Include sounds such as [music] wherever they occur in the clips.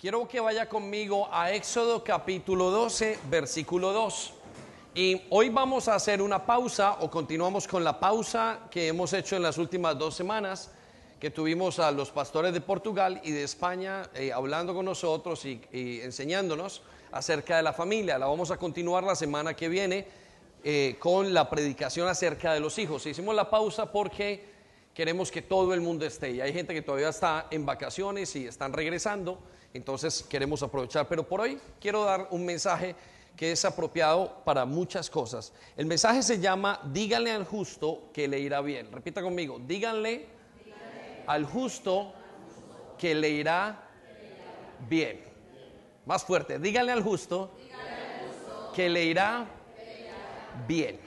Quiero que vaya conmigo a Éxodo capítulo 12, versículo 2. Y hoy vamos a hacer una pausa o continuamos con la pausa que hemos hecho en las últimas dos semanas, que tuvimos a los pastores de Portugal y de España eh, hablando con nosotros y, enseñándonos acerca de la familia. La vamos a continuar la semana que viene eh, con la predicación acerca de los hijos. Hicimos la pausa porque queremos que todo el mundo esté. Y hay gente que todavía está en vacaciones y están regresando entonces queremos aprovechar, pero por hoy quiero dar un mensaje que es apropiado para muchas cosas. El mensaje se llama Díganle al justo que le irá bien. Repita conmigo, díganle, al justo que le irá bien. Más fuerte, díganle al justo, que le irá bien.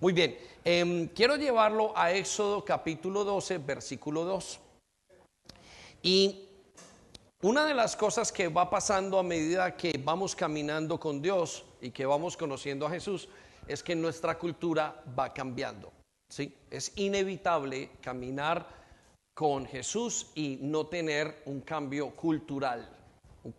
Muy bien, em, quiero llevarlo a Éxodo capítulo 12, versículo 2. Y una de las cosas que va pasando a medida que vamos caminando con Dios y que vamos conociendo a Jesús es que nuestra cultura va cambiando. ¿sí? Es inevitable caminar con Jesús y no tener un cambio cultural.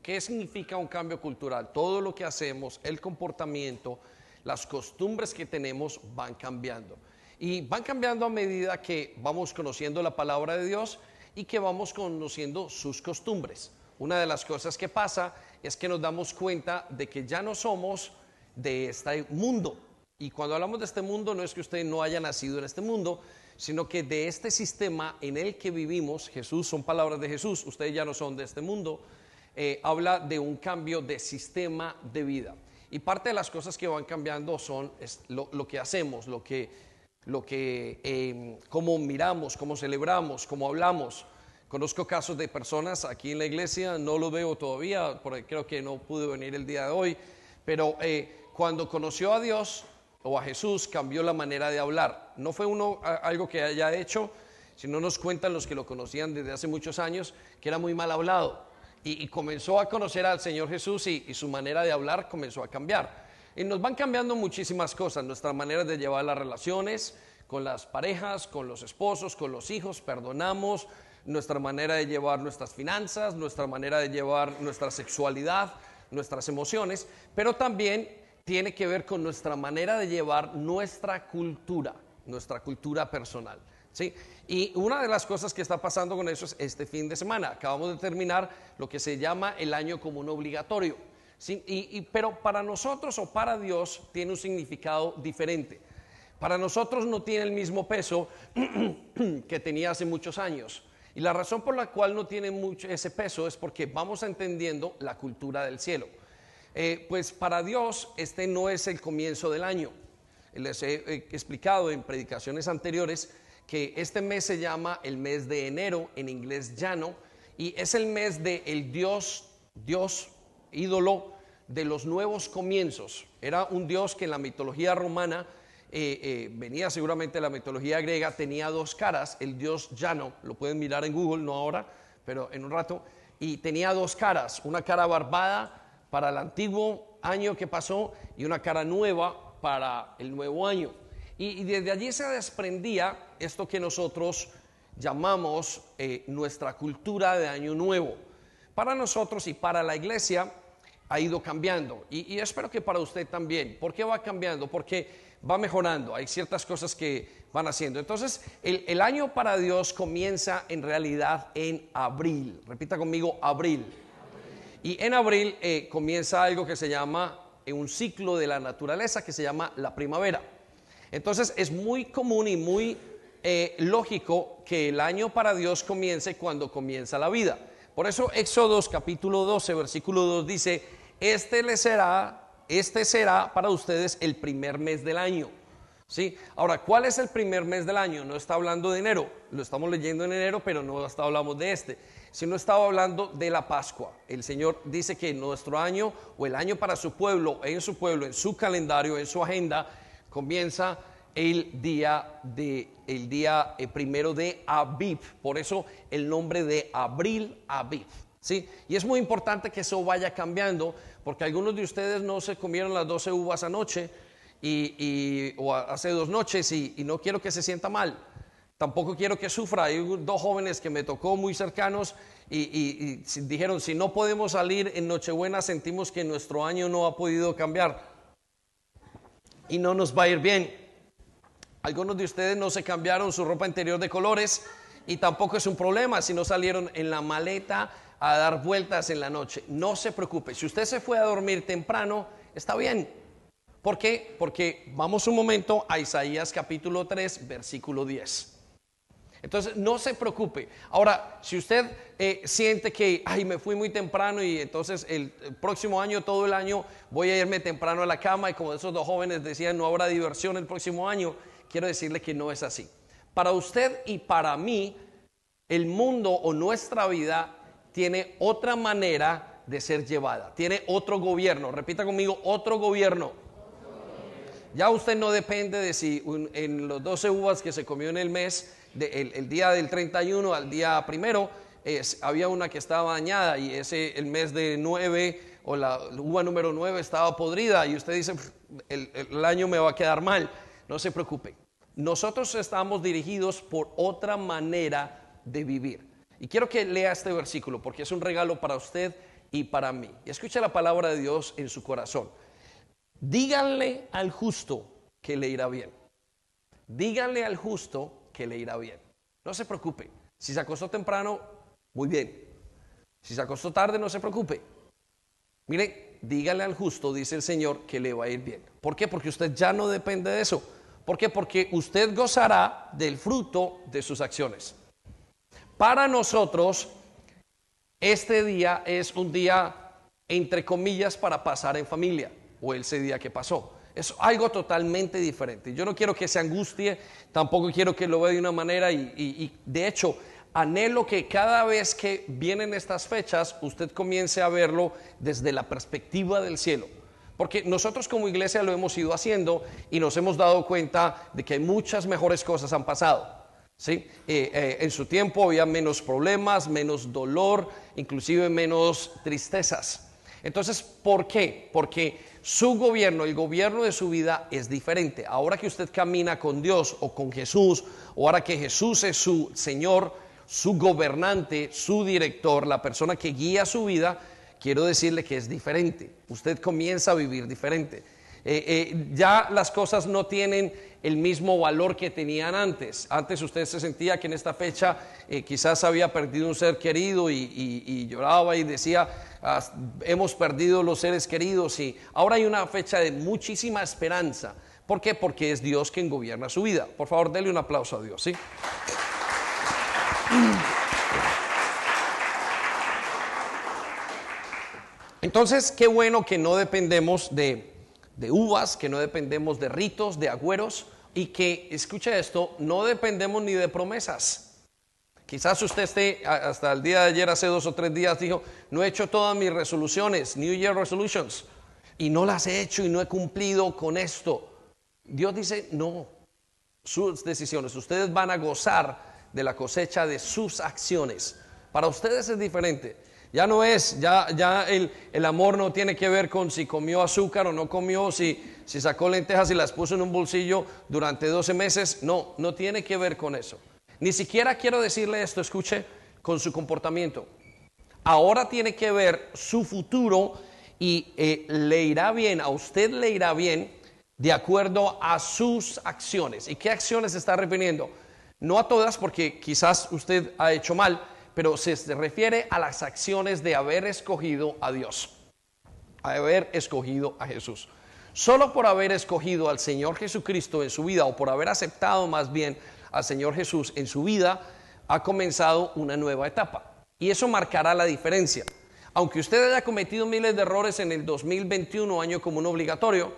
¿Qué significa un cambio cultural? Todo lo que hacemos, el comportamiento, las costumbres que tenemos van cambiando. Y van cambiando a medida que vamos conociendo la palabra de Dios y que vamos conociendo sus costumbres. Una de las cosas que pasa es que nos damos cuenta de que ya no somos de este mundo. Y cuando hablamos de este mundo no es que usted no haya nacido en este mundo, sino que de este sistema en el que vivimos, Jesús, son palabras de Jesús, ustedes ya no son de este mundo, eh, habla de un cambio de sistema de vida. Y parte de las cosas que van cambiando son lo, que hacemos, lo que lo que, eh, cómo miramos, cómo celebramos, cómo hablamos. Conozco casos de personas aquí en la iglesia, no lo veo todavía, porque creo que no pude venir el día de hoy, pero eh, cuando conoció a Dios o a Jesús cambió la manera de hablar. No fue uno algo que haya hecho, sino nos cuentan los que lo conocían desde hace muchos años que era muy mal hablado. Y, comenzó a conocer al Señor Jesús y su manera de hablar comenzó a cambiar. Y nos van cambiando muchísimas cosas, nuestra manera de llevar las relaciones con las parejas, con los esposos, con los hijos, perdonamos, nuestra manera de llevar nuestras finanzas, nuestra manera de llevar nuestra sexualidad, nuestras emociones, pero también tiene que ver con nuestra manera de llevar nuestra cultura, nuestra cultura personal. ¿sí? Y una de las cosas que está pasando con eso es este fin de semana. Acabamos de terminar lo que se llama el año común obligatorio pero para nosotros o para Dios tiene un significado diferente. Para nosotros no tiene el mismo peso [clears throat] que tenía hace muchos años. Y la razón por la cual no tiene mucho ese peso es porque vamos entendiendo la cultura del cielo. Eh, pues para Dios este no es el comienzo del año. Les he explicado en predicaciones anteriores que este mes se llama el mes de enero, en inglés llano, y es el mes de el Dios, Dios ídolo de los nuevos comienzos. Era un dios que en la mitología romana, eh, eh, venía seguramente de la mitología griega, tenía dos caras, el dios llano, lo pueden mirar en Google, no ahora, pero en un rato, y tenía dos caras, una cara barbada para el antiguo año que pasó y una cara nueva para el nuevo año. Y, desde allí se desprendía esto que nosotros llamamos eh, nuestra cultura de año nuevo. Para nosotros y para la iglesia, ha ido cambiando y, espero que para usted también. ¿Por qué va cambiando? Porque va mejorando, hay ciertas cosas que van haciendo. Entonces, el, año para Dios comienza en realidad en abril. Repita conmigo, abril. Y en abril eh, comienza algo que se llama eh, un ciclo de la naturaleza que se llama la primavera. Entonces, es muy común y muy eh, lógico que el año para Dios comience cuando comienza la vida. Por eso Éxodo capítulo 12, versículo 2 dice, este le será, este será para ustedes el primer mes del año. ¿Sí? Ahora, ¿cuál es el primer mes del año? No está hablando de enero, lo estamos leyendo en enero, pero no está hablando de este, sino estaba hablando de la Pascua. El Señor dice que nuestro año o el año para su pueblo, en su pueblo, en su calendario, en su agenda, comienza el día de el día eh, primero de Aviv. Por eso el nombre de abril Aviv. ¿Sí? Y es muy importante que eso vaya cambiando, porque algunos de ustedes no se comieron las 12 uvas anoche y, o hace dos noches y, no quiero que se sienta mal. Tampoco quiero que sufra. Hay dos jóvenes que me tocó muy cercanos y, dijeron, si no podemos salir en Nochebuena, sentimos que nuestro año no ha podido cambiar y no nos va a ir bien. Algunos de ustedes no se cambiaron su ropa interior de colores y tampoco es un problema si no salieron en la maleta a dar vueltas en la noche. No se preocupe, si usted se fue a dormir temprano, está bien. ¿Por qué? Porque vamos un momento a Isaías capítulo 3, versículo 10. Entonces, no se preocupe. Ahora, si usted eh, siente que, ay, me fui muy temprano y entonces el, próximo año, todo el año, voy a irme temprano a la cama y como esos dos jóvenes decían, no habrá diversión el próximo año, quiero decirle que no es así. Para usted y para mí, el mundo o nuestra vida tiene otra manera de ser llevada, tiene otro gobierno. Repita conmigo, otro gobierno. Ya usted no depende de si en los 12 uvas que se comió en el mes, el, día del 31 al día primero, había una que estaba dañada y ese el mes de 9 o la uva número 9 estaba podrida y usted dice, el, el año me va a quedar mal. No se preocupe. Nosotros estamos dirigidos por otra manera de vivir. Y quiero que lea este versículo porque es un regalo para usted y para mí. Y escuche la palabra de Dios en su corazón. Díganle al justo que le irá bien. Díganle al justo que le irá bien. No se preocupe. Si se acostó temprano, muy bien. Si se acostó tarde, no se preocupe. Mire, dígale al justo, dice el Señor, que le va a ir bien. ¿Por qué? Porque usted ya no depende de eso. ¿Por qué? Porque usted gozará del fruto de sus acciones. Para nosotros, este día es un día, entre comillas, para pasar en familia, o ese día que pasó. Es algo totalmente diferente. Yo no quiero que se angustie, tampoco quiero que lo vea de una manera y, de hecho anhelo que cada vez que vienen estas fechas usted comience a verlo desde la perspectiva del cielo. Porque nosotros como iglesia lo hemos ido haciendo y nos hemos dado cuenta de que muchas mejores cosas han pasado. ¿Sí? Eh, en su tiempo había menos problemas, menos dolor, inclusive menos tristezas. Entonces, ¿por qué? Porque su gobierno, el gobierno de su vida es diferente. Ahora que usted camina con Dios o con Jesús, o ahora que Jesús es su Señor, su gobernante, su director, la persona que guía su vida, quiero decirle que es diferente. Usted comienza a vivir diferente. Eh, eh, ya las cosas no tienen el mismo valor que tenían antes. Antes usted se sentía que en esta fecha eh, quizás había perdido un ser querido y, lloraba y decía, ah, hemos perdido los seres queridos y ahora hay una fecha de muchísima esperanza. ¿Por qué? Porque es Dios quien gobierna su vida. Por favor, denle un aplauso a Dios, ¿sí? Entonces, qué bueno que no dependemos de de uvas, que no dependemos de ritos, de agüeros y que, escuche esto, no dependemos ni de promesas. Quizás usted esté hasta el día de ayer, hace dos o tres días, dijo, no he hecho todas mis resoluciones, New Year Resolutions, y no las he hecho y no he cumplido con esto. Dios dice, no, sus decisiones, ustedes van a gozar de la cosecha de sus acciones. Para ustedes es diferente. Ya no es, ya, ya el, el, amor no tiene que ver con si comió azúcar o no comió, si, si sacó lentejas y las puso en un bolsillo durante 12 meses. No, no tiene que ver con eso. Ni siquiera quiero decirle esto, escuche, con su comportamiento. Ahora tiene que ver su futuro y eh, le irá bien, a usted le irá bien de acuerdo a sus acciones. ¿Y qué acciones está refiriendo? No a todas, porque quizás usted ha hecho mal, pero se refiere a las acciones de haber escogido a Dios, haber escogido a Jesús. Solo por haber escogido al Señor Jesucristo en su vida, o por haber aceptado más bien al Señor Jesús en su vida, ha comenzado una nueva etapa. Y eso marcará la diferencia. Aunque usted haya cometido miles de errores en el 2021, año común obligatorio,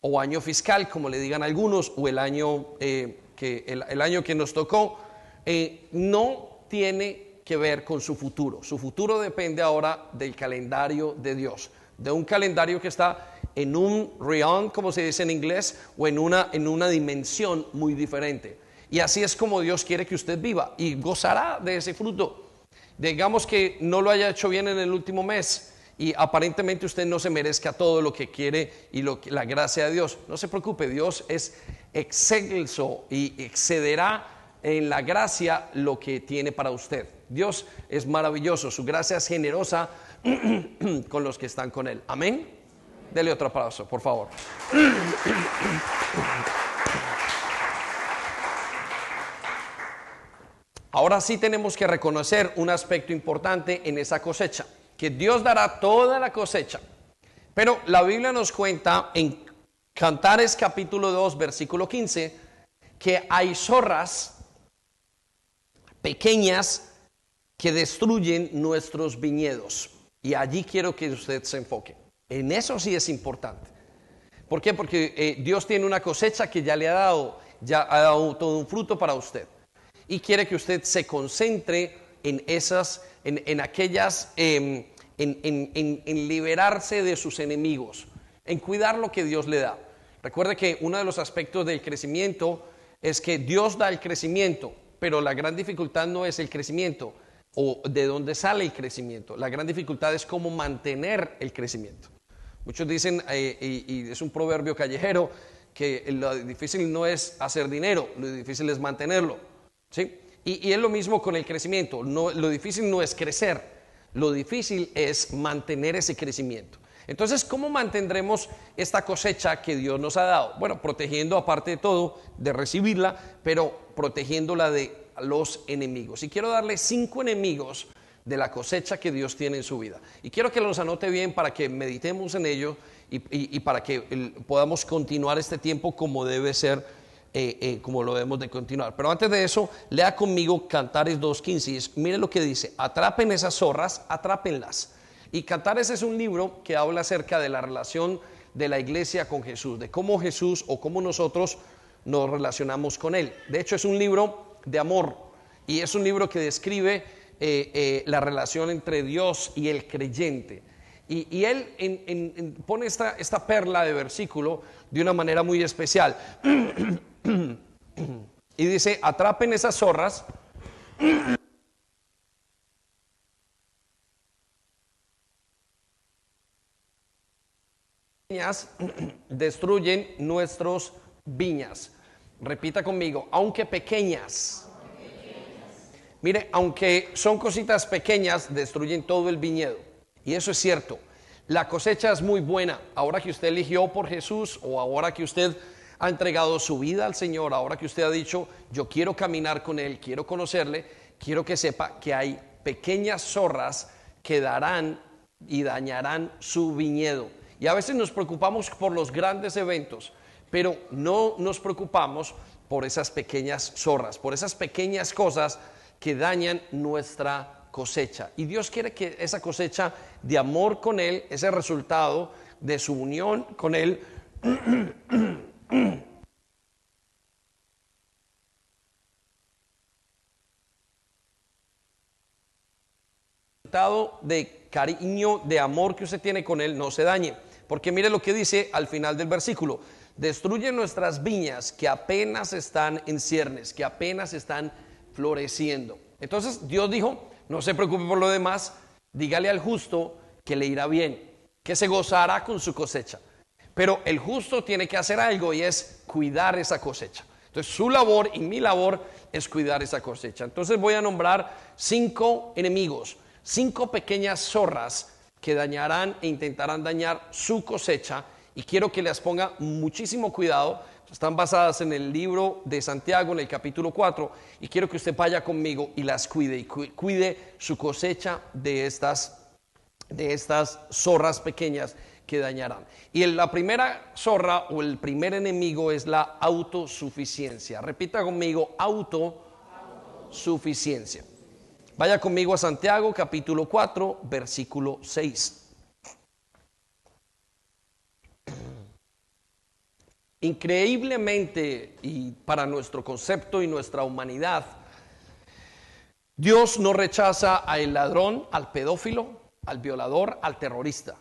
o año fiscal, como le digan algunos, o el año, eh, que, el, año que nos tocó, eh, no tiene que ver con su futuro. Su futuro depende ahora del calendario de Dios, de un calendario que está en un realm, como se dice en inglés, o en una, en una dimensión muy diferente. Y así es como Dios quiere que usted viva y gozará de ese fruto. Digamos que no lo haya hecho bien en el último mes y aparentemente usted no se merezca todo lo que quiere y lo la gracia de Dios. No se preocupe, Dios es excelso y excederá en la gracia lo que tiene para usted. Dios es maravilloso, su gracia es generosa [clears throat] con los que están con Él. Amén. Dele otro aplauso, por favor. [clears throat] Ahora sí tenemos que reconocer un aspecto importante en esa cosecha, que Dios dará toda la cosecha. Pero la Biblia nos cuenta en Cantares capítulo 2, versículo 15, que hay zorras pequeñas que destruyen nuestros viñedos. Y allí quiero que usted se enfoque. En eso sí es importante. ¿Por qué? Porque eh, Dios tiene una cosecha que ya le ha dado, ya ha dado todo un fruto para usted. Y quiere que usted se concentre en esas, en, aquellas, em, en liberarse de sus enemigos, en cuidar lo que Dios le da. Recuerde que uno de los aspectos del crecimiento es que Dios da el crecimiento, pero la gran dificultad no es el crecimiento o de dónde sale el crecimiento. La gran dificultad es cómo mantener el crecimiento. Muchos dicen, eh, y, es un proverbio callejero, que lo difícil no es hacer dinero, lo difícil es mantenerlo. ¿sí? Y, es lo mismo con el crecimiento. lo difícil no es crecer, lo difícil es mantener ese crecimiento. Entonces, ¿cómo mantendremos esta cosecha que Dios nos ha dado? Bueno, protegiendo aparte de todo, de recibirla, pero protegiéndola de los enemigos. Y quiero darle cinco enemigos de la cosecha que Dios tiene en su vida. Y quiero que los anote bien para que meditemos en ello y, para que podamos continuar este tiempo como debe ser, eh, eh, como lo debemos de continuar. Pero antes de eso, lea conmigo Cantares 2.15 y mire lo que dice, atrapen esas zorras, atrápenlas y Cantares es un libro que habla acerca de la relación de la iglesia con Jesús, de cómo Jesús o cómo nosotros nos relacionamos con Él. De hecho, es un libro de amor y es un libro que describe eh, eh, la relación entre Dios y el creyente. Y, él pone esta, esta perla de versículo de una manera muy especial. [clears throat] y dice, atrapen esas zorras [clears throat] [clears throat] destruyen nuestros viñas. Repita conmigo, aunque pequeñas. Mire, aunque son cositas pequeñas, destruyen todo el viñedo. Y eso es cierto. La cosecha es muy buena. Ahora que usted eligió por Jesús o ahora que usted ha entregado su vida al Señor, ahora que usted ha dicho, yo quiero caminar con Él, quiero conocerle, quiero que sepa que hay pequeñas zorras que darán y dañarán su viñedo. Y a veces nos preocupamos por los grandes eventos, pero no nos preocupamos por esas pequeñas zorras, por esas pequeñas cosas que dañan nuestra cosecha. Y Dios quiere que esa cosecha de amor con Él, ese resultado de su unión con Él, [clears throat] resultado de cariño, de amor que usted tiene con Él, no se dañe. Porque mire lo que dice al final del versículo. Destruye nuestras viñas que apenas están en ciernes, que apenas están floreciendo. Entonces Dios dijo, no se preocupe por lo demás, dígale al justo que le irá bien, que se gozará con su cosecha. Pero el justo tiene que hacer algo y es cuidar esa cosecha. Entonces su labor y mi labor es cuidar esa cosecha. Entonces voy a nombrar cinco enemigos, cinco pequeñas zorras que dañarán e intentarán dañar su cosecha y quiero que les ponga muchísimo cuidado. Están basadas en el libro de Santiago, en el capítulo 4, y quiero que usted vaya conmigo y las cuide, y cuide su cosecha de estas, de estas zorras pequeñas que dañarán. Y la primera zorra o el primer enemigo es la autosuficiencia. Repita conmigo, autosuficiencia. Vaya conmigo a Santiago capítulo 4, versículo 6. Increíblemente, y para nuestro concepto y nuestra humanidad, Dios no rechaza al ladrón, al pedófilo, al violador, al terrorista.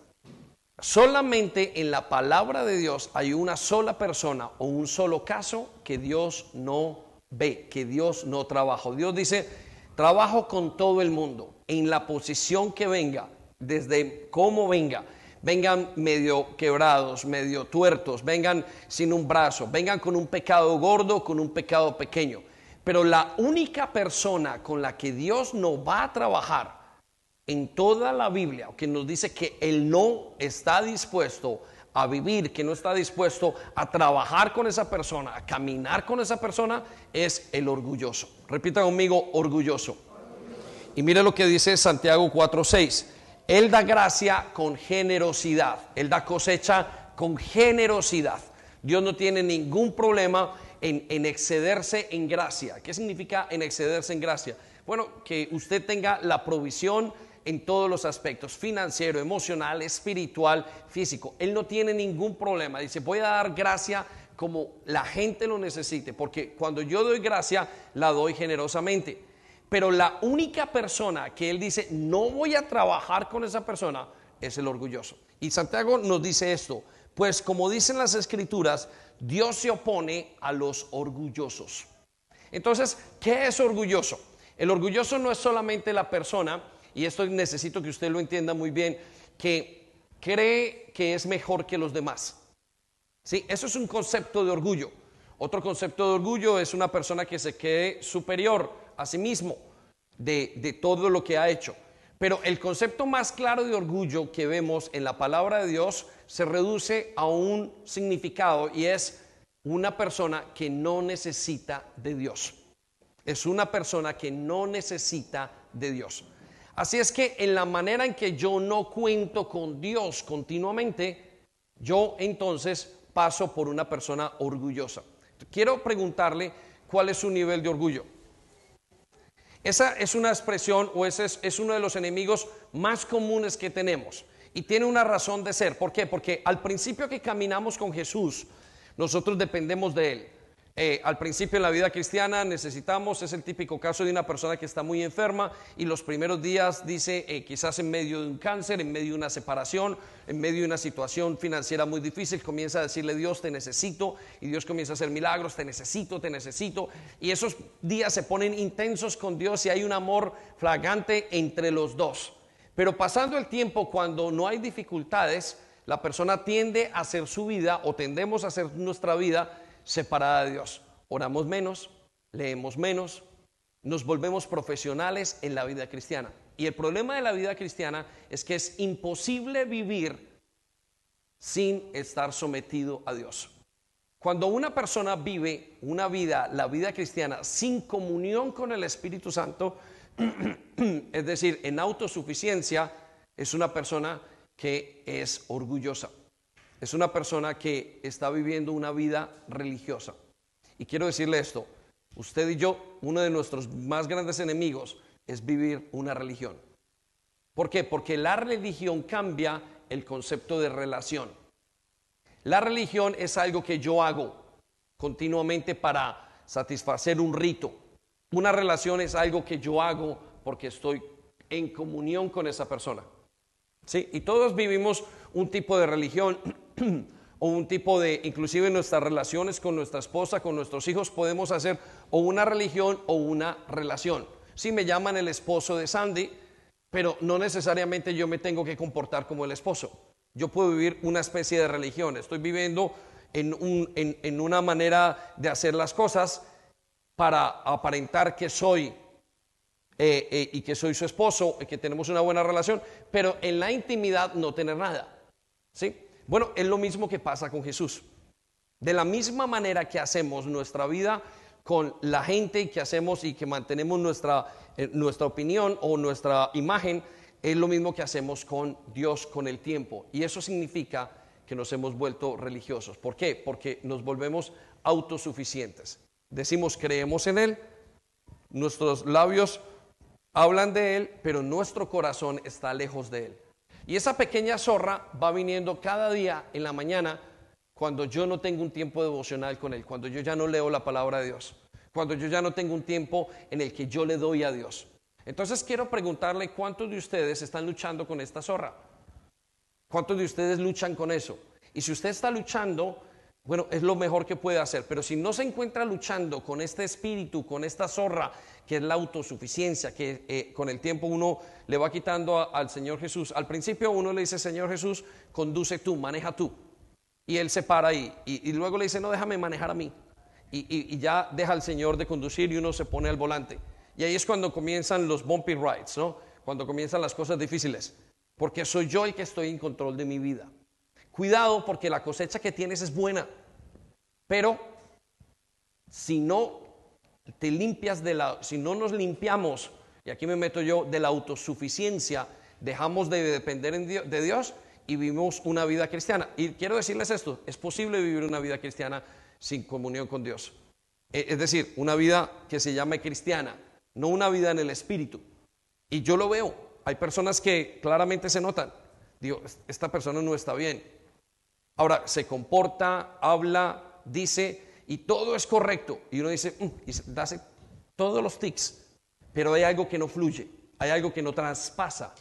Solamente en la palabra de Dios hay una sola persona o un solo caso que Dios no ve, que Dios no trabaja. Dios dice, Trabajo con todo el mundo, en la posición que venga, desde cómo venga. Vengan medio quebrados, medio tuertos, vengan sin un brazo, vengan con un pecado gordo, con un pecado pequeño. Pero la única persona con la que Dios no va a trabajar en toda la Biblia, que nos dice que Él no está dispuesto a vivir, que no está dispuesto a trabajar con esa persona, a caminar con esa persona, es el orgulloso. Repita conmigo, orgulloso. Y mire lo que dice Santiago 4:6. Él da gracia con generosidad. Él da cosecha con generosidad. Dios no tiene ningún problema en, en, excederse en gracia. ¿Qué significa en excederse en gracia? Bueno, que usted tenga la provisión en todos los aspectos, financiero, emocional, espiritual, físico. Él no tiene ningún problema. Dice, voy a dar gracia como la gente lo necesite, porque cuando yo doy gracia, la doy generosamente. Pero la única persona que él dice, no voy a trabajar con esa persona, es el orgulloso. Y Santiago nos dice esto, pues como dicen las escrituras, Dios se opone a los orgullosos. Entonces, ¿qué es orgulloso? El orgulloso no es solamente la persona y esto necesito que usted lo entienda muy bien, que cree que es mejor que los demás. ¿Sí? Eso es un concepto de orgullo. Otro concepto de orgullo es una persona que se cree superior a sí mismo de, de todo lo que ha hecho. Pero el concepto más claro de orgullo que vemos en la palabra de Dios se reduce a un significado y es una persona que no necesita de Dios. Es una persona que no necesita de Dios. Así es que en la manera en que yo no cuento con Dios continuamente, yo entonces paso por una persona orgullosa. Quiero preguntarle cuál es su nivel de orgullo. Esa es una expresión o es, es, uno de los enemigos más comunes que tenemos. Y tiene una razón de ser. ¿Por qué? Porque al principio que caminamos con Jesús, nosotros dependemos de Él. Eh, al principio en la vida cristiana necesitamos, es el típico caso de una persona que está muy enferma y los primeros días dice, eh, quizás en medio de un cáncer, en medio de una separación, en medio de una situación financiera muy difícil, comienza a decirle Dios, te necesito y Dios comienza a hacer milagros, te necesito, te necesito. Y esos días se ponen intensos con Dios y hay un amor flagrante entre los dos. Pero pasando el tiempo, cuando no hay dificultades, la persona tiende a hacer su vida o tendemos a hacer nuestra vida separada de Dios. Oramos menos, leemos menos, nos volvemos profesionales en la vida cristiana. Y el problema de la vida cristiana es que es imposible vivir sin estar sometido a Dios. Cuando una persona vive una vida, la vida cristiana, sin comunión con el Espíritu Santo, [clears throat] es decir, en autosuficiencia, es una persona que es orgullosa es una persona que está viviendo una vida religiosa. Y quiero decirle esto, usted y yo, uno de nuestros más grandes enemigos es vivir una religión. ¿Por qué? Porque la religión cambia el concepto de relación. La religión es algo que yo hago continuamente para satisfacer un rito. Una relación es algo que yo hago porque estoy en comunión con esa persona. ¿Sí? Y todos vivimos un tipo de religión [clears throat] o un tipo de, inclusive en nuestras relaciones con nuestra esposa, con nuestros hijos, podemos hacer o una religión o una relación. Si me llaman el esposo de Sandy, pero no necesariamente yo me tengo que comportar como el esposo. Yo puedo vivir una especie de religión. Estoy viviendo en, una manera de hacer las cosas para aparentar que soy eh, eh, y que soy su esposo y que tenemos una buena relación, pero en la intimidad no tener nada. ¿Sí? Bueno, es lo mismo que pasa con Jesús. De la misma manera que hacemos nuestra vida con la gente que hacemos y que mantenemos nuestra, eh, nuestra opinión o nuestra imagen, es lo mismo que hacemos con Dios con el tiempo. Y eso significa que nos hemos vuelto religiosos. ¿Por qué? Porque nos volvemos autosuficientes. Decimos creemos en Él, nuestros labios hablan de Él, pero nuestro corazón está lejos de Él. Y esa pequeña zorra va viniendo cada día en la mañana cuando yo no tengo un tiempo devocional con Él, cuando yo ya no leo la palabra de Dios, cuando yo ya no tengo un tiempo en el que yo le doy a Dios. Entonces quiero preguntarle cuántos de ustedes están luchando con esta zorra. ¿Cuántos de ustedes luchan con eso? Y si usted está luchando, bueno, es lo mejor que puede hacer. Pero si no se encuentra luchando con este espíritu, con esta zorra, que es la autosuficiencia, que eh, con el tiempo uno le va quitando al Señor Jesús. Al principio uno le dice, Señor Jesús, conduce tú, maneja tú. Y Él se para ahí. Y, y luego le dice, no, déjame manejar a mí. y, ya deja al Señor de conducir y uno se pone al volante. Y ahí es cuando comienzan los bumpy rides, ¿no? Cuando comienzan las cosas difíciles. Porque soy yo el que estoy en control de mi vida. Cuidado porque la cosecha que tienes es buena. Pero si no te limpias de la, si no nos limpiamos, y aquí me meto yo, de la autosuficiencia, dejamos de depender de Dios y vivimos una vida cristiana. Y quiero decirles esto, es posible vivir una vida cristiana sin comunión con Dios. E, es decir, una vida que se llame cristiana, no una vida en el espíritu. Y yo lo veo, hay personas que claramente se notan, digo, esta persona no está bien. Ahora, se comporta, habla, dice, y todo es correcto. Y uno dice, mm", y hace todos los tics, pero hay algo que no fluye, hay algo que no traspasa,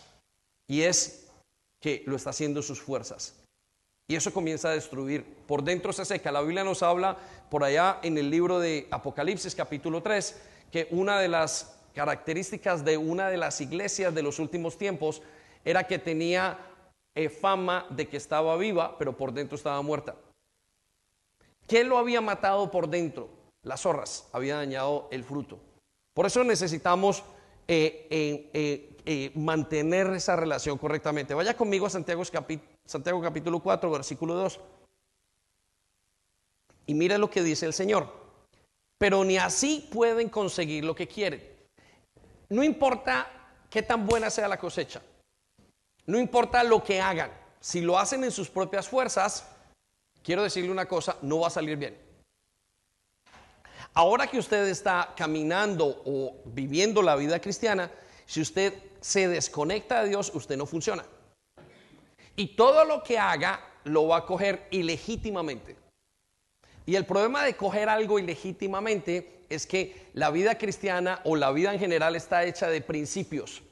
y es que lo está haciendo sus fuerzas. Y eso comienza a destruir. Por dentro se seca. La Biblia nos habla por allá en el libro de Apocalipsis capítulo 3 que una de las características de una de las iglesias de los últimos tiempos era que tenía eh, fama de que estaba viva, pero por dentro estaba muerta. ¿Qué lo había matado por dentro? Las zorras habían dañado el fruto. Por eso necesitamos eh, eh, mantener esa relación correctamente. Vaya conmigo a Santiago Santiago capítulo 4, versículo 2. Y mire lo que dice el Señor. Pero ni así pueden conseguir lo que quieren. No importa qué tan buena sea la cosecha. No importa lo que hagan. Si lo hacen en sus propias fuerzas, quiero decirle una cosa, no va a salir bien. Ahora que usted está caminando o viviendo la vida cristiana, si usted se desconecta de Dios, usted no funciona. Y todo lo que haga lo va a coger ilegítimamente. Y el problema de coger algo ilegítimamente es que la vida cristiana o la vida en general está hecha de principios.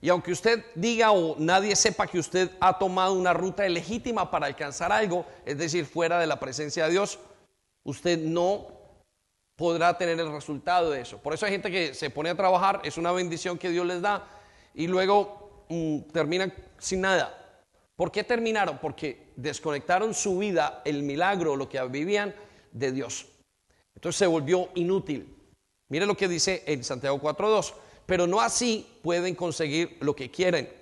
Y aunque usted diga o nadie sepa que usted ha tomado una ruta ilegítima para alcanzar algo, es decir, fuera de la presencia de Dios, usted no podrá tener el resultado de eso. Por eso hay gente que se pone a trabajar, es una bendición que Dios les da, y luego mm, terminan sin nada. ¿Por qué terminaron? Porque desconectaron su vida, el milagro, lo que vivían de Dios. Entonces se volvió inútil. Mire lo que dice en Santiago 4.2. Pero no así pueden conseguir lo que quieren.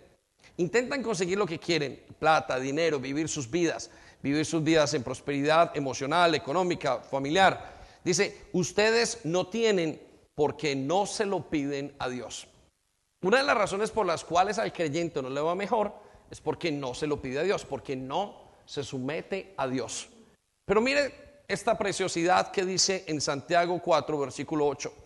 Intentan conseguir lo que quieren, plata, dinero, vivir sus vidas, vivir sus vidas en prosperidad emocional, económica, familiar. Dice, ustedes no tienen porque no se lo piden a Dios. Una de las razones por las cuales al creyente no le va mejor es porque no se lo pide a Dios, porque no se somete a Dios. Pero mire esta preciosidad que dice en Santiago 4, versículo 8.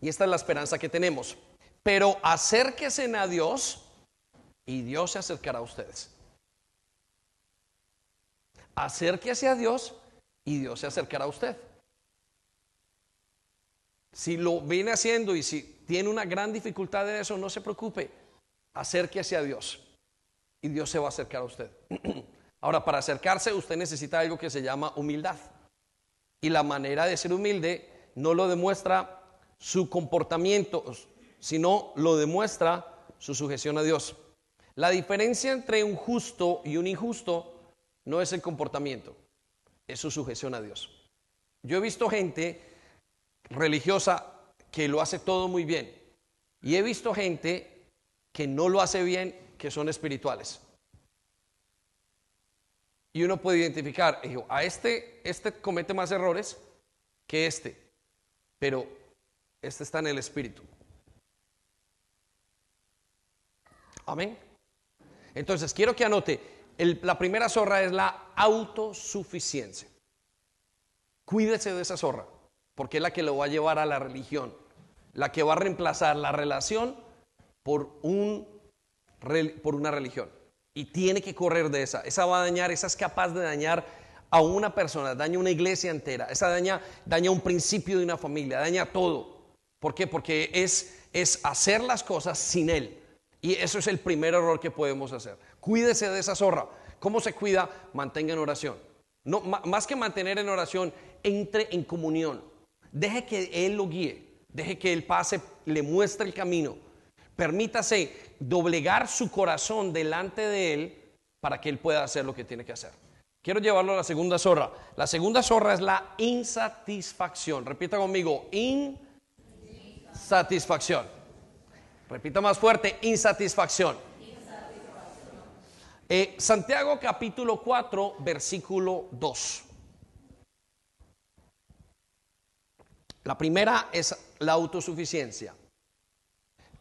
Y esta es la esperanza que tenemos. Pero acérquese a Dios y Dios se acercará a ustedes. Acérquese a Dios y Dios se acercará a usted. Si lo viene haciendo y si tiene una gran dificultad en eso, no se preocupe, acérquese a Dios y Dios se va a acercar a usted. [clears throat] Ahora, para acercarse usted necesita algo que se llama humildad. Y la manera de ser humilde no lo demuestra su comportamiento, sino lo demuestra su sujeción a Dios. La diferencia entre un justo y un injusto no es el comportamiento, es su sujeción a Dios. Yo he visto gente religiosa que lo hace todo muy bien. Y he visto gente que no lo hace bien, que son espirituales. Y uno puede identificar, a este, este comete más errores que este, pero este está en el espíritu. Amén. Entonces, quiero que anote, la primera zorra es la autosuficiencia. Cuídese de esa zorra porque es la que lo va a llevar a la religión, la que va a reemplazar la relación por, un, por una religión. Y tiene que correr de esa. Esa va a dañar, esa es capaz de dañar a una persona, daña una iglesia entera, esa daña, daña un principio de una familia, daña todo. ¿Por qué? Porque es, es hacer las cosas sin Él. Y eso es el primer error que podemos hacer. Cuídese de esa zorra. ¿Cómo se cuida? Mantenga en oración. No, más que mantener en oración, entre en comunión. Deje que Él lo guíe, deje que Él pase, le muestre el camino. Permítase doblegar su corazón delante de Él para que Él pueda hacer lo que tiene que hacer. Quiero llevarlo a la segunda zorra. La segunda zorra es la insatisfacción. Repita conmigo, insatisfacción. Repita más fuerte, insatisfacción. Eh, Santiago capítulo 4, versículo 2. La primera es la autosuficiencia.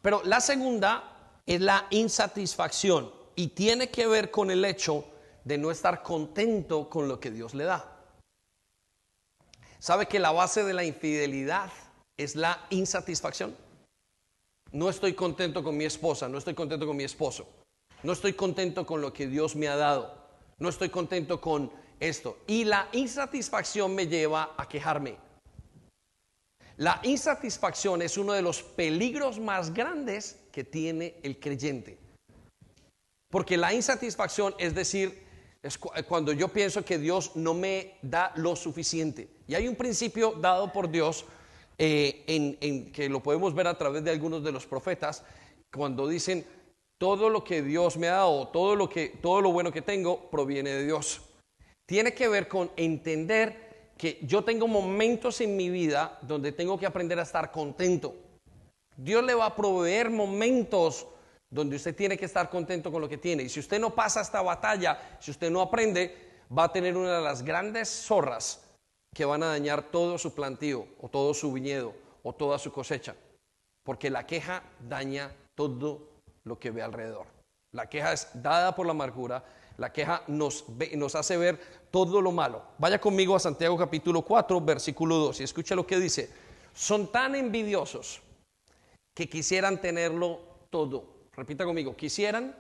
Pero la segunda es la insatisfacción y tiene que ver con el hecho de no estar contento con lo que Dios le da. ¿Sabe que la base de la infidelidad es la insatisfacción? No estoy contento con mi esposa, no estoy contento con mi esposo, no estoy contento con lo que Dios me ha dado, no estoy contento con esto. Y la insatisfacción me lleva a quejarme. La insatisfacción es uno de los peligros más grandes que tiene el creyente. Porque la insatisfacción es decir, es cuando yo pienso que Dios no me da lo suficiente. Y hay un principio dado por Dios eh, en, que lo podemos ver a través de algunos de los profetas, cuando dicen, todo lo que Dios me ha dado, todo lo, que, todo lo bueno que tengo, proviene de Dios. Tiene que ver con entender que yo tengo momentos en mi vida donde tengo que aprender a estar contento. Dios le va a proveer momentos donde usted tiene que estar contento con lo que tiene. Y si usted no pasa esta batalla, si usted no aprende, va a tener una de las grandes zorras que van a dañar todo su plantío o todo su viñedo o toda su cosecha. Porque la queja daña todo lo que ve alrededor. La queja es dada por la amargura, la queja nos, nos hace ver todo lo malo. Vaya conmigo a Santiago capítulo 4, versículo 2 y escucha lo que dice. Son tan envidiosos que quisieran tenerlo todo Repita conmigo, quisieran,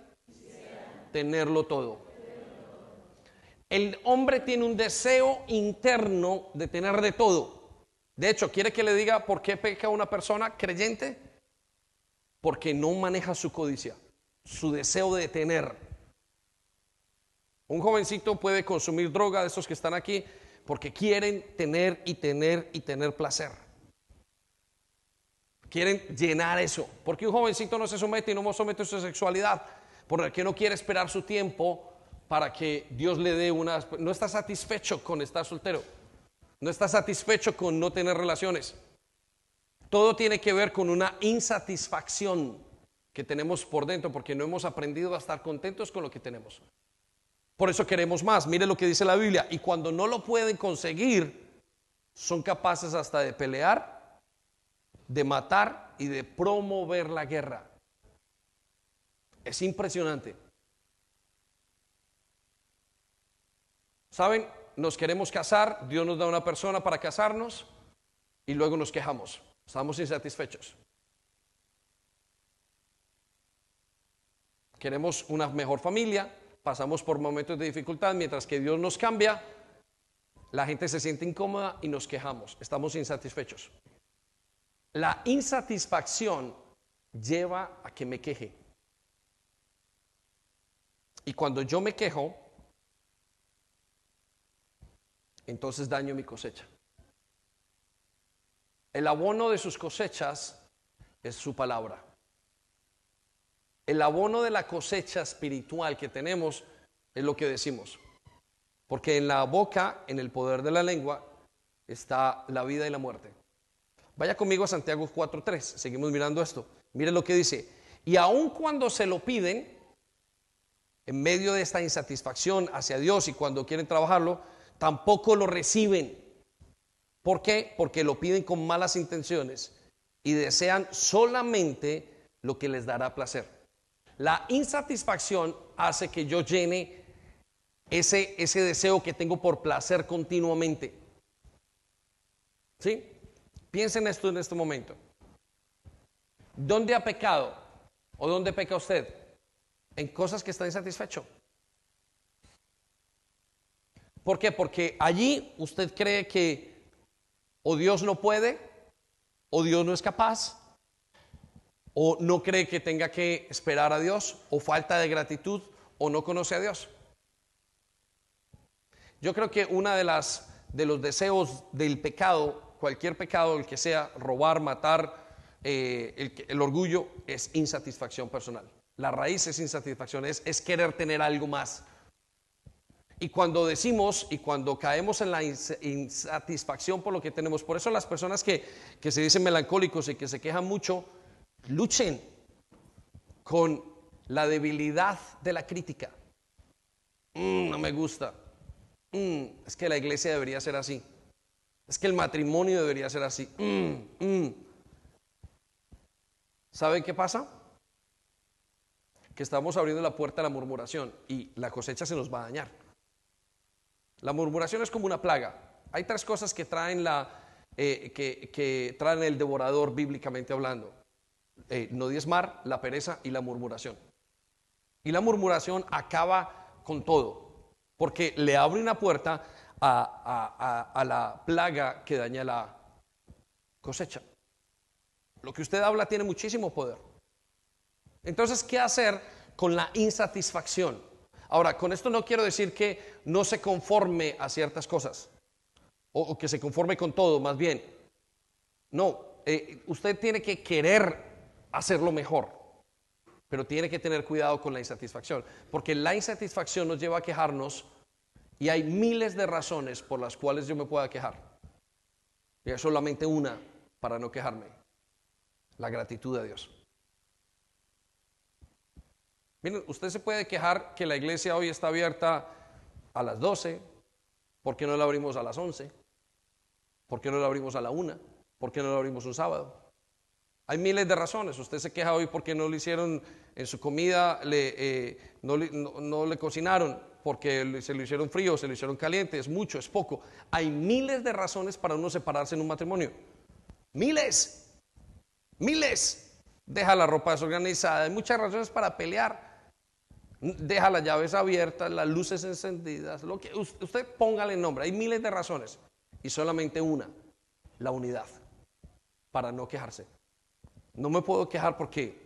tenerlo todo. El hombre tiene un deseo interno de tener de todo. De hecho, ¿quiere que le diga por qué peca una persona creyente? Porque no maneja su codicia, su deseo de tener. Un jovencito puede consumir droga de esos que están aquí porque quieren tener y tener y tener placer. Quieren llenar eso. Porque un jovencito no se somete y no somete su sexualidad. Porque no quiere esperar su tiempo para que Dios le dé una... No está satisfecho con estar soltero. No está satisfecho con no tener relaciones. Todo tiene que ver con una insatisfacción que tenemos por dentro porque no hemos aprendido a estar contentos con lo que tenemos. Por eso queremos más. Mire lo que dice la Biblia. Y cuando no lo pueden conseguir, son capaces hasta de pelear de matar y de promover la guerra. Es impresionante. ¿Saben? Nos queremos casar, Dios nos da una persona para casarnos y luego nos quejamos. Estamos insatisfechos. Queremos una mejor familia, pasamos por momentos de dificultad, mientras que Dios nos cambia, la gente se siente incómoda y nos quejamos, estamos insatisfechos. La insatisfacción lleva a que me queje. Y cuando yo me quejo, entonces daño mi cosecha. El abono de sus cosechas es su palabra. El abono de la cosecha espiritual que tenemos es lo que decimos. Porque en la boca, en el poder de la lengua, está la vida y la muerte. Vaya conmigo a Santiago 4.3, seguimos mirando esto. Mire lo que dice. Y aun cuando se lo piden, en medio de esta insatisfacción hacia Dios y cuando quieren trabajarlo, tampoco lo reciben. ¿Por qué? Porque lo piden con malas intenciones y desean solamente lo que les dará placer. La insatisfacción hace que yo llene ese, ese deseo que tengo por placer continuamente. ¿Sí? Piensen esto en este momento. ¿Dónde ha pecado? ¿O dónde peca usted? En cosas que está insatisfecho. ¿Por qué? Porque allí usted cree que o Dios no puede, o Dios no es capaz, o no cree que tenga que esperar a Dios, o falta de gratitud, o no conoce a Dios. Yo creo que una de las de los deseos del pecado cualquier pecado, el que sea, robar, matar, eh, el, orgullo es insatisfacción personal. La raíz es insatisfacción, es, es querer tener algo más. Y cuando decimos y cuando caemos en la insatisfacción por lo que tenemos, por eso las personas que, que se dicen melancólicos y que se quejan mucho, luchen con la debilidad de la crítica. Mm, no me gusta. Mm, es que la iglesia debería ser así. Es que el matrimonio debería ser así. Mm, ¿Saben qué pasa? Que estamos abriendo la puerta a la murmuración y la cosecha se nos va a dañar. La murmuración es como una plaga. Hay tres cosas que traen, la, eh, que, traen el devorador bíblicamente hablando. Eh, no diezmar, la pereza y la murmuración. Y la murmuración acaba con todo, porque le abre una puerta a, a la plaga que daña la cosecha. Lo que usted habla tiene muchísimo poder. Entonces, ¿qué hacer con la insatisfacción? Ahora, con esto no quiero decir que no se conforme a ciertas cosas o, que se conforme con todo, más bien. No, eh, usted tiene que querer hacerlo mejor, pero tiene que tener cuidado con la insatisfacción, porque la insatisfacción nos lleva a quejarnos y hay miles de razones por las cuales yo me pueda quejar. Y hay solamente una para no quejarme, la gratitud a Dios. Miren, usted se puede quejar que la iglesia hoy está abierta a las 12, ¿por qué no la abrimos a las 11? ¿Por qué no la abrimos a la 1? ¿Por qué no la abrimos un sábado? Hay miles de razones. Usted se queja hoy porque no le hicieron en su comida, le, eh, no, no, le cocinaron, porque se lo hicieron frío, se lo hicieron caliente, es mucho, es poco. Hay miles de razones para uno separarse en un matrimonio. Miles, miles. Deja la ropa desorganizada, hay muchas razones para pelear deja las llaves abiertas, las luces encendidas, lo que usted póngale nombre, hay miles de razones y solamente una, la unidad, para no quejarse. No me puedo quejar porque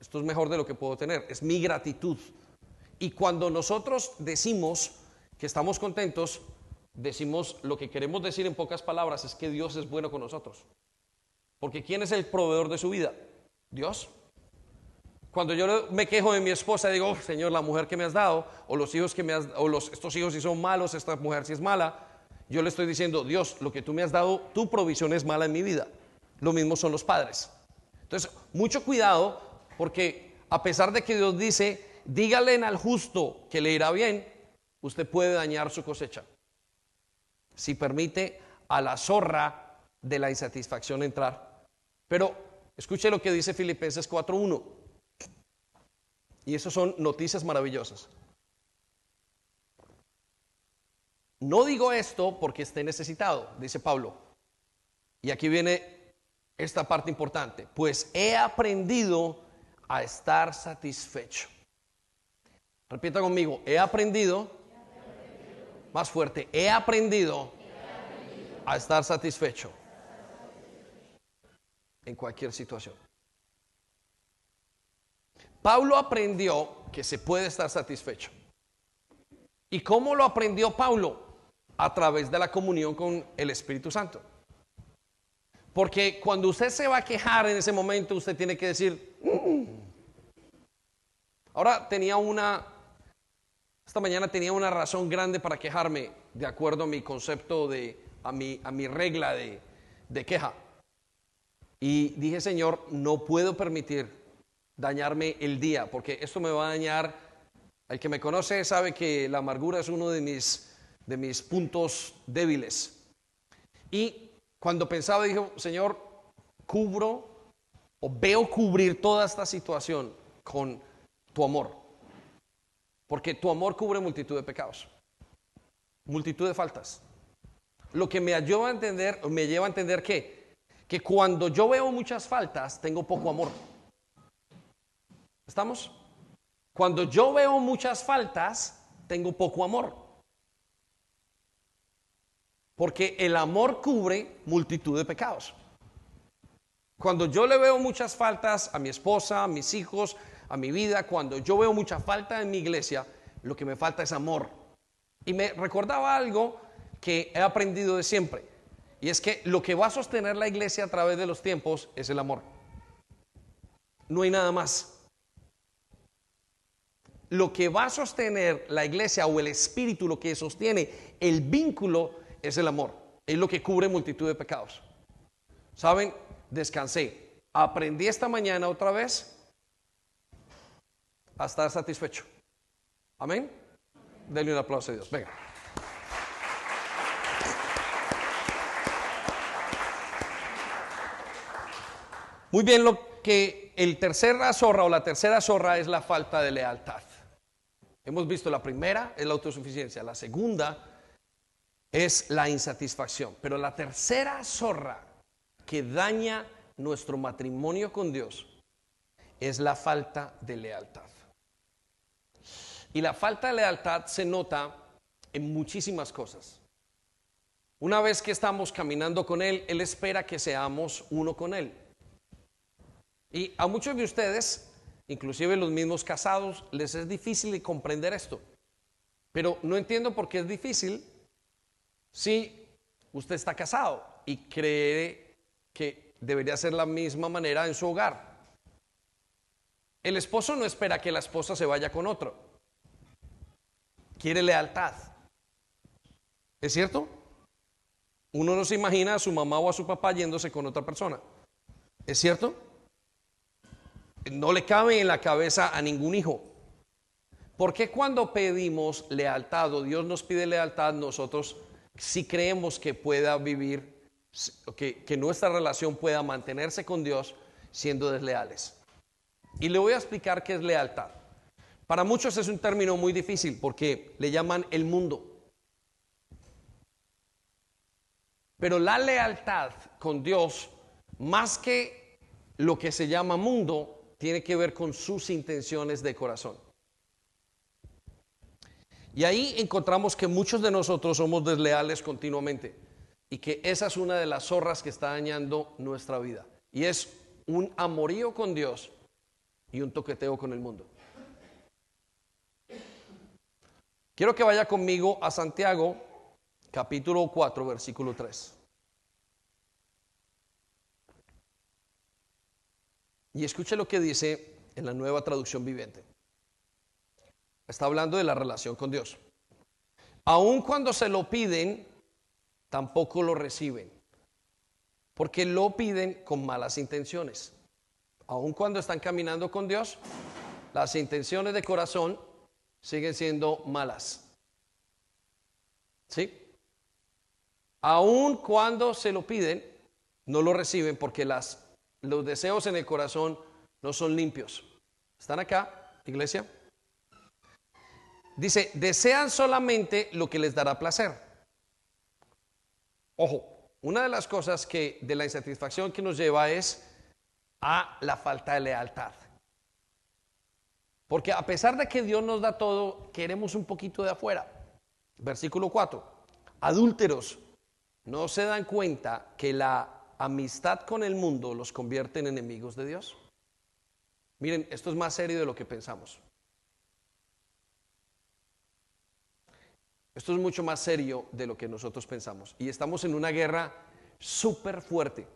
esto es mejor de lo que puedo tener, es mi gratitud. Y cuando nosotros decimos que estamos contentos, decimos lo que queremos decir en pocas palabras es que Dios es bueno con nosotros. Porque ¿quién es el proveedor de su vida? Dios. Cuando yo me quejo de mi esposa, digo, oh, Señor, la mujer que me has dado, o los hijos que me has, o los, estos hijos si son malos, esta mujer si es mala, yo le estoy diciendo, Dios, lo que tú me has dado, tu provisión es mala en mi vida. Lo mismo son los padres. Entonces, mucho cuidado, porque a pesar de que Dios dice, dígale al justo que le irá bien, usted puede dañar su cosecha. Si permite a la zorra de la insatisfacción entrar. Pero escuche lo que dice Filipenses 4.1. Y eso son noticias maravillosas. No digo esto porque esté necesitado, dice Pablo. Y aquí viene esta parte importante. Pues he aprendido a estar satisfecho. Repita conmigo, he aprendido, más fuerte, he aprendido, a estar satisfecho en cualquier situación. Pablo aprendió que se puede estar satisfecho. ¿Y cómo lo aprendió Pablo? A través de la comunión con el Espíritu Santo. Porque cuando usted se va a quejar en ese momento, usted tiene que decir, mm". ahora tenía una, esta mañana tenía una razón grande para quejarme, de acuerdo a mi concepto de, a mi, a mi regla de, de queja. Y dije, Señor, no puedo permitir dañarme el día, porque esto me va a dañar. El que me conoce sabe que la amargura es uno de mis, de mis puntos débiles. Y cuando pensaba, dije, Señor, cubro o veo cubrir toda esta situación con tu amor. Porque tu amor cubre multitud de pecados, multitud de faltas. Lo que me lleva a entender, me lleva a entender que, que cuando yo veo muchas faltas, tengo poco amor. ¿Estamos? Cuando yo veo muchas faltas, tengo poco amor. Porque el amor cubre multitud de pecados. Cuando yo le veo muchas faltas a mi esposa, a mis hijos, a mi vida, cuando yo veo mucha falta en mi iglesia, lo que me falta es amor. Y me recordaba algo que he aprendido de siempre. Y es que lo que va a sostener la iglesia a través de los tiempos es el amor. No hay nada más. Lo que va a sostener la iglesia o el espíritu, lo que sostiene el vínculo es el amor. Es lo que cubre multitud de pecados. ¿Saben? Descansé. Aprendí esta mañana otra vez a estar satisfecho. Amén. Denle un aplauso a Dios. Venga. Muy bien, lo que el tercera zorra o la tercera zorra es la falta de lealtad. Hemos visto la primera es la autosuficiencia, la segunda es la insatisfacción, pero la tercera zorra que daña nuestro matrimonio con Dios es la falta de lealtad. Y la falta de lealtad se nota en muchísimas cosas. Una vez que estamos caminando con Él, Él espera que seamos uno con Él. Y a muchos de ustedes, inclusive los mismos casados, les es difícil comprender esto. Pero no entiendo por qué es difícil si usted está casado y cree que debería ser la misma manera en su hogar. El esposo no espera que la esposa se vaya con otro. Quiere lealtad. ¿Es cierto? Uno no se imagina a su mamá o a su papá yéndose con otra persona. ¿Es cierto? No le cabe en la cabeza a ningún hijo. ¿Por qué cuando pedimos lealtad o Dios nos pide lealtad, nosotros si creemos que pueda vivir, que, que nuestra relación pueda mantenerse con Dios siendo desleales? Y le voy a explicar qué es lealtad. Para muchos es un término muy difícil porque le llaman el mundo. Pero la lealtad con Dios, más que lo que se llama mundo, tiene que ver con sus intenciones de corazón. Y ahí encontramos que muchos de nosotros somos desleales continuamente y que esa es una de las zorras que está dañando nuestra vida. Y es un amorío con Dios y un toqueteo con el mundo. Quiero que vaya conmigo a Santiago capítulo 4 versículo 3. Y escuche lo que dice en la nueva traducción viviente. Está hablando de la relación con Dios. Aun cuando se lo piden, tampoco lo reciben. Porque lo piden con malas intenciones. Aun cuando están caminando con Dios, las intenciones de corazón siguen siendo malas. ¿Sí? Aun cuando se lo piden, no lo reciben porque las los deseos en el corazón no son limpios. ¿Están acá, iglesia? Dice, desean solamente lo que les dará placer. Ojo, una de las cosas que de la insatisfacción que nos lleva es a la falta de lealtad. Porque a pesar de que Dios nos da todo, queremos un poquito de afuera. Versículo 4. Adúlteros, no se dan cuenta que la amistad con el mundo los convierte en enemigos de Dios? Miren, esto es más serio de lo que pensamos. Esto es mucho más serio de lo que nosotros pensamos. Y estamos en una guerra súper fuerte.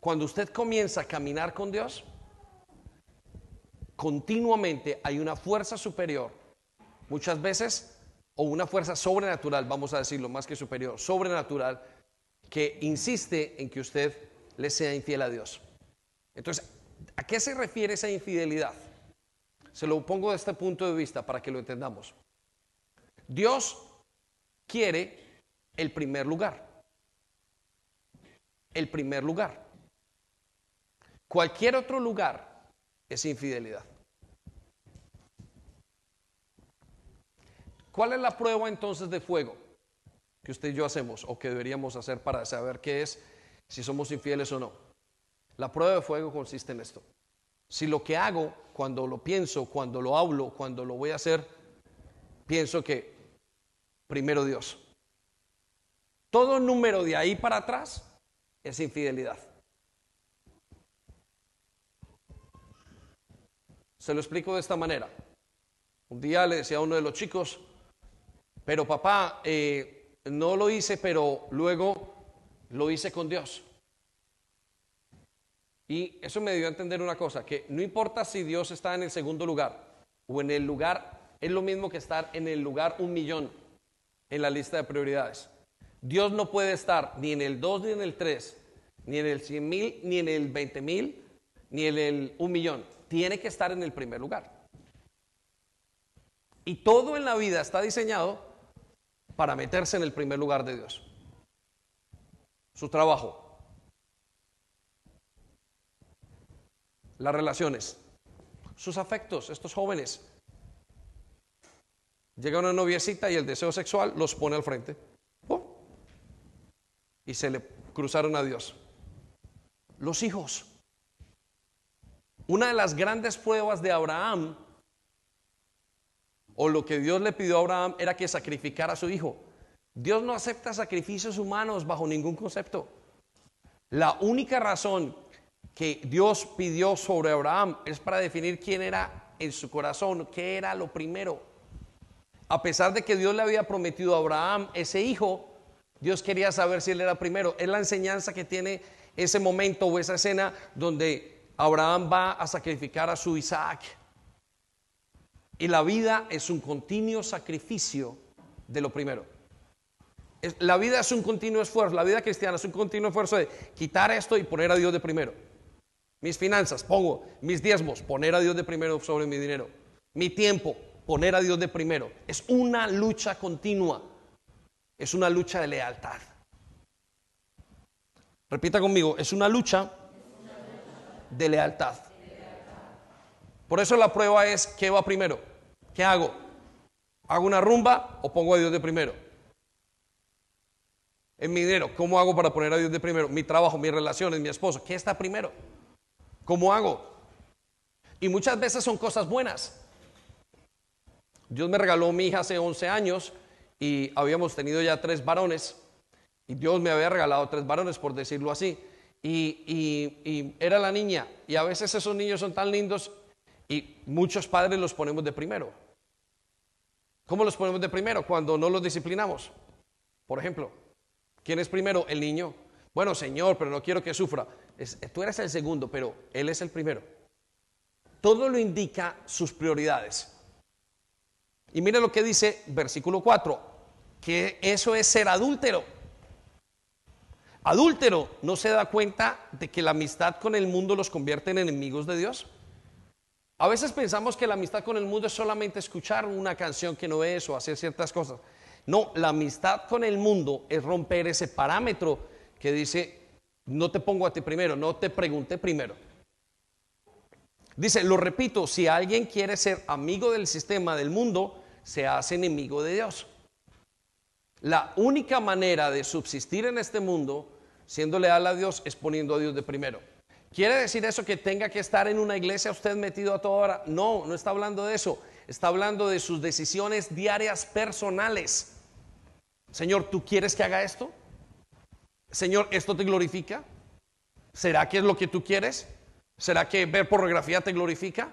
Cuando usted comienza a caminar con Dios, continuamente hay una fuerza superior, muchas veces, o una fuerza sobrenatural, vamos a decirlo más que superior, sobrenatural, que insiste en que usted le sea infiel a Dios. Entonces, ¿a qué se refiere esa infidelidad? Se lo pongo de este punto de vista para que lo entendamos. Dios quiere el primer lugar. El primer lugar. Cualquier otro lugar es infidelidad. ¿Cuál es la prueba entonces de fuego? Que usted y yo hacemos o que deberíamos hacer para saber qué es, si somos infieles o no. La prueba de fuego consiste en esto. Si lo que hago, cuando lo pienso, cuando lo hablo, cuando lo voy a hacer, pienso que primero Dios. Todo número de ahí para atrás es infidelidad. Se lo explico de esta manera. Un día le decía a uno de los chicos, pero papá, eh, no lo hice, pero luego lo hice con Dios. Y eso me dio a entender una cosa, que no importa si Dios está en el segundo lugar o en el lugar es lo mismo que estar en el lugar un millón en la lista de prioridades. Dios no puede estar ni en el 2 ni en el 3, ni en el 100 mil, ni en el 20 mil, ni en el un millón. Tiene que estar en el primer lugar. Y todo en la vida está diseñado para meterse en el primer lugar de Dios. Su trabajo, las relaciones, sus afectos, estos jóvenes. Llega una noviecita y el deseo sexual los pone al frente. Y se le cruzaron a Dios. Los hijos. Una de las grandes pruebas de Abraham, o lo que Dios le pidió a Abraham, era que sacrificara a su hijo. Dios no acepta sacrificios humanos bajo ningún concepto. La única razón que Dios pidió sobre Abraham es para definir quién era en su corazón, qué era lo primero. A pesar de que Dios le había prometido a Abraham ese hijo, Dios quería saber si él era primero. Es la enseñanza que tiene ese momento o esa escena donde Abraham va a sacrificar a su Isaac. Y la vida es un continuo sacrificio de lo primero. La vida es un continuo esfuerzo, la vida cristiana es un continuo esfuerzo de quitar esto y poner a Dios de primero. Mis finanzas, pongo mis diezmos, poner a Dios de primero sobre mi dinero. Mi tiempo, poner a Dios de primero. Es una lucha continua. Es una lucha de lealtad. Repita conmigo, es una lucha de lealtad. Por eso la prueba es, ¿qué va primero? ¿Qué hago? ¿Hago una rumba o pongo a Dios de primero? En mi dinero, ¿cómo hago para poner a Dios de primero? Mi trabajo, mis relaciones, mi esposo, ¿qué está primero? ¿Cómo hago? Y muchas veces son cosas buenas. Dios me regaló a mi hija hace 11 años y habíamos tenido ya tres varones. Y Dios me había regalado tres varones, por decirlo así. Y, era la niña. Y a veces esos niños son tan lindos y muchos padres los ponemos de primero. ¿Cómo los ponemos de primero? Cuando no los disciplinamos. Por ejemplo, ¿quién es primero? El niño. Bueno, Señor, pero no quiero que sufra tú eres el segundo, pero Él es el primero. Todo lo indica sus prioridades. Y mire lo que dice versículo 4, que eso es ser adúltero. Adúltero no se da cuenta de que la amistad con el mundo los convierte en enemigos de Dios. A veces pensamos que la amistad con el mundo es solamente escuchar una canción que no es o hacer ciertas cosas. No, la amistad con el mundo es romper ese parámetro que dice no te pongo a ti primero, no te pregunté primero. Dice, lo repito, si alguien quiere ser amigo del sistema del mundo, se hace enemigo de Dios. La única manera de subsistir en este mundo, siendo leal a Dios, es poniendo a Dios de primero. ¿Quiere decir eso que tenga que estar en una iglesia usted metido a toda hora? No, no está hablando de eso. Está hablando de sus decisiones diarias personales. Señor, ¿tú quieres que haga esto? Señor, ¿esto te glorifica? ¿Será que es lo que tú quieres? ¿Será que ver pornografía te glorifica?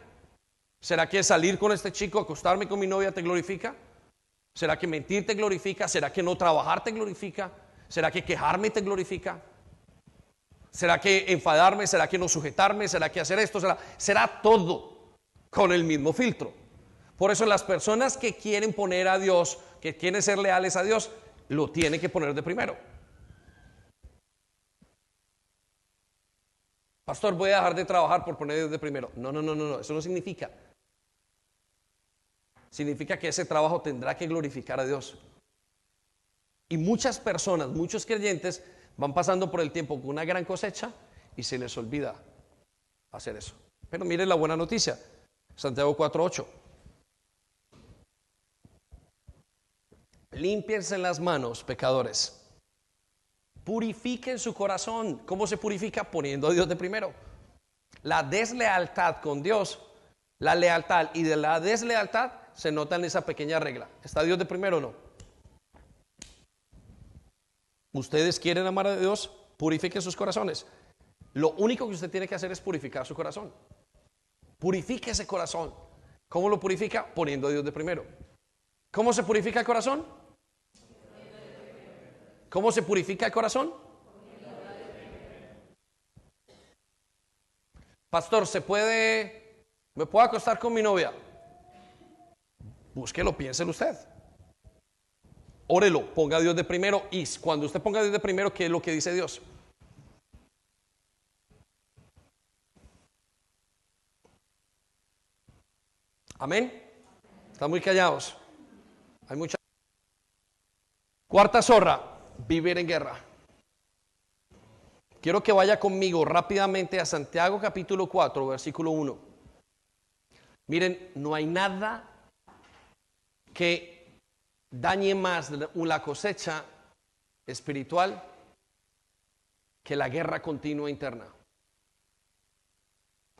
¿Será que salir con este chico, acostarme con mi novia te glorifica? ¿Será que mentir te glorifica? ¿Será que no trabajar te glorifica? ¿Será que quejarme te glorifica? ¿Será que enfadarme? ¿Será que no sujetarme? ¿Será que hacer esto? ¿Será, será todo con el mismo filtro? Por eso las personas que quieren poner a Dios, que quieren ser leales a Dios, lo tienen que poner de primero. Pastor, voy a dejar de trabajar por poner Dios de primero. No, no, no, no, no, eso no significa. Significa que ese trabajo tendrá que glorificar a Dios. Y muchas personas, muchos creyentes van pasando por el tiempo con una gran cosecha y se les olvida hacer eso. Pero mire la buena noticia. Santiago 4:8. Límpiense las manos, pecadores Purifiquen su corazón. ¿Cómo se purifica? Poniendo a Dios de primero. La deslealtad con Dios, la lealtad y de la deslealtad se nota en esa pequeña regla. ¿Está Dios de primero o no? Ustedes quieren amar a Dios, purifiquen sus corazones. Lo único que usted tiene que hacer es purificar su corazón. Purifique ese corazón. ¿Cómo lo purifica? Poniendo a Dios de primero. ¿Cómo se purifica el corazón? ¿Cómo se purifica el corazón? Pastor, ¿se puede, me puedo acostar con mi novia? Búsquelo, piénselo usted. Órelo, ponga a Dios de primero y cuando usted ponga a Dios de primero, ¿qué es lo que dice Dios? Amén. Están muy callados. Hay mucha. Cuarta zorra, vivir en guerra. Quiero que vaya conmigo rápidamente a Santiago capítulo 4, versículo 1. Miren, no hay nada que dañe más la cosecha espiritual que la guerra continua interna.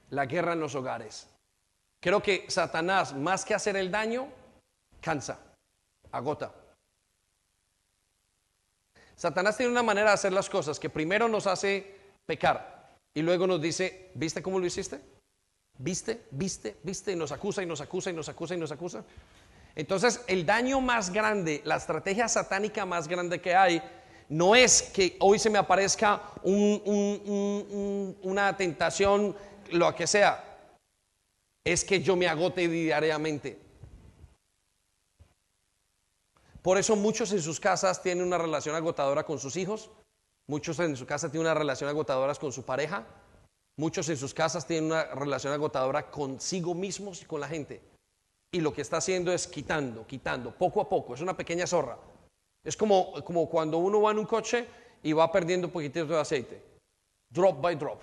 La guerra en los hogares. Creo que Satanás, más que hacer el daño, cansa, agota. Satanás tiene una manera de hacer las cosas que primero nos hace pecar y luego nos dice, ¿viste cómo lo hiciste? ¿Viste? ¿Viste? ¿Viste? Y nos acusa y nos acusa y nos acusa y nos acusa. Entonces, el daño más grande, la estrategia satánica más grande que hay, no es que hoy se me aparezca una tentación, lo que sea, es que yo me agote diariamente. Por eso muchos en sus casas tienen una relación agotadora con sus hijos, muchos en su casa tienen una relación agotadora con su pareja, muchos en sus casas tienen una relación agotadora consigo mismos y con la gente. Y lo que está haciendo es quitando, quitando, poco a poco, es una pequeña zorra. Es como, como cuando uno va en un coche y va perdiendo un poquitito de aceite, drop by drop.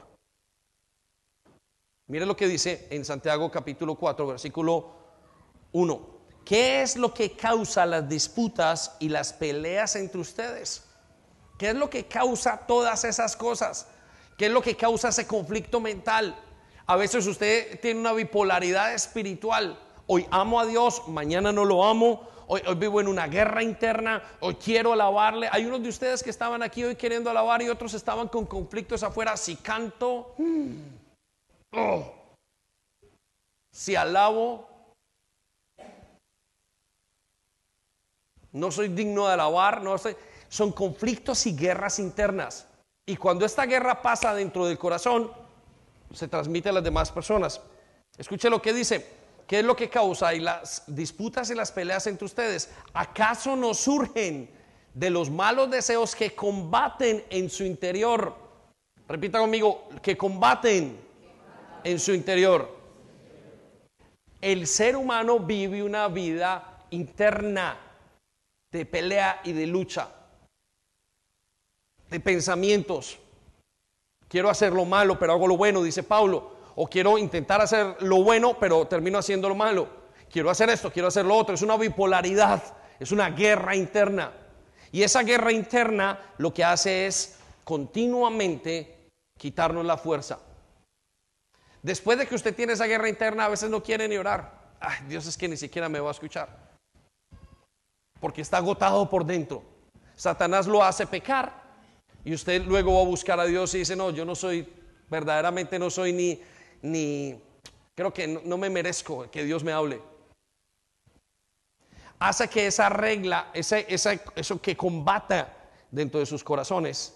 Mire lo que dice en Santiago capítulo 4, versículo 1. ¿Qué es lo que causa las disputas y las peleas entre ustedes? ¿Qué es lo que causa todas esas cosas? ¿Qué es lo que causa ese conflicto mental? A veces usted tiene una bipolaridad espiritual. Hoy amo a Dios, mañana no lo amo. Hoy, vivo en una guerra interna. Hoy quiero alabarle. Hay unos de ustedes que estaban aquí hoy queriendo alabar y otros estaban con conflictos afuera. Si canto, oh. si alabo, no soy digno de alabar, no son conflictos y guerras internas. Y cuando esta guerra pasa dentro del corazón, se transmite a las demás personas. Escuche lo que dice, ¿qué es lo que causa y las disputas y las peleas entre ustedes? ¿Acaso no surgen de los malos deseos que combaten en su interior? Repita conmigo, que combaten en su interior. El ser humano vive una vida interna de pelea y de lucha, de pensamientos. Quiero hacer lo malo, pero hago lo bueno, dice Pablo. O quiero intentar hacer lo bueno, pero termino haciendo lo malo. Quiero hacer esto, quiero hacer lo otro. Es una bipolaridad, es una guerra interna. Y esa guerra interna lo que hace es continuamente quitarnos la fuerza. Después de que usted tiene esa guerra interna, a veces no quiere ni orar. Dios es que ni siquiera me va a escuchar porque está agotado por dentro. Satanás lo hace pecar y usted luego va a buscar a Dios y dice, no, yo no soy, verdaderamente no soy ni, ni, creo que no, me merezco que Dios me hable. Hace que esa regla, ese, eso que combata dentro de sus corazones,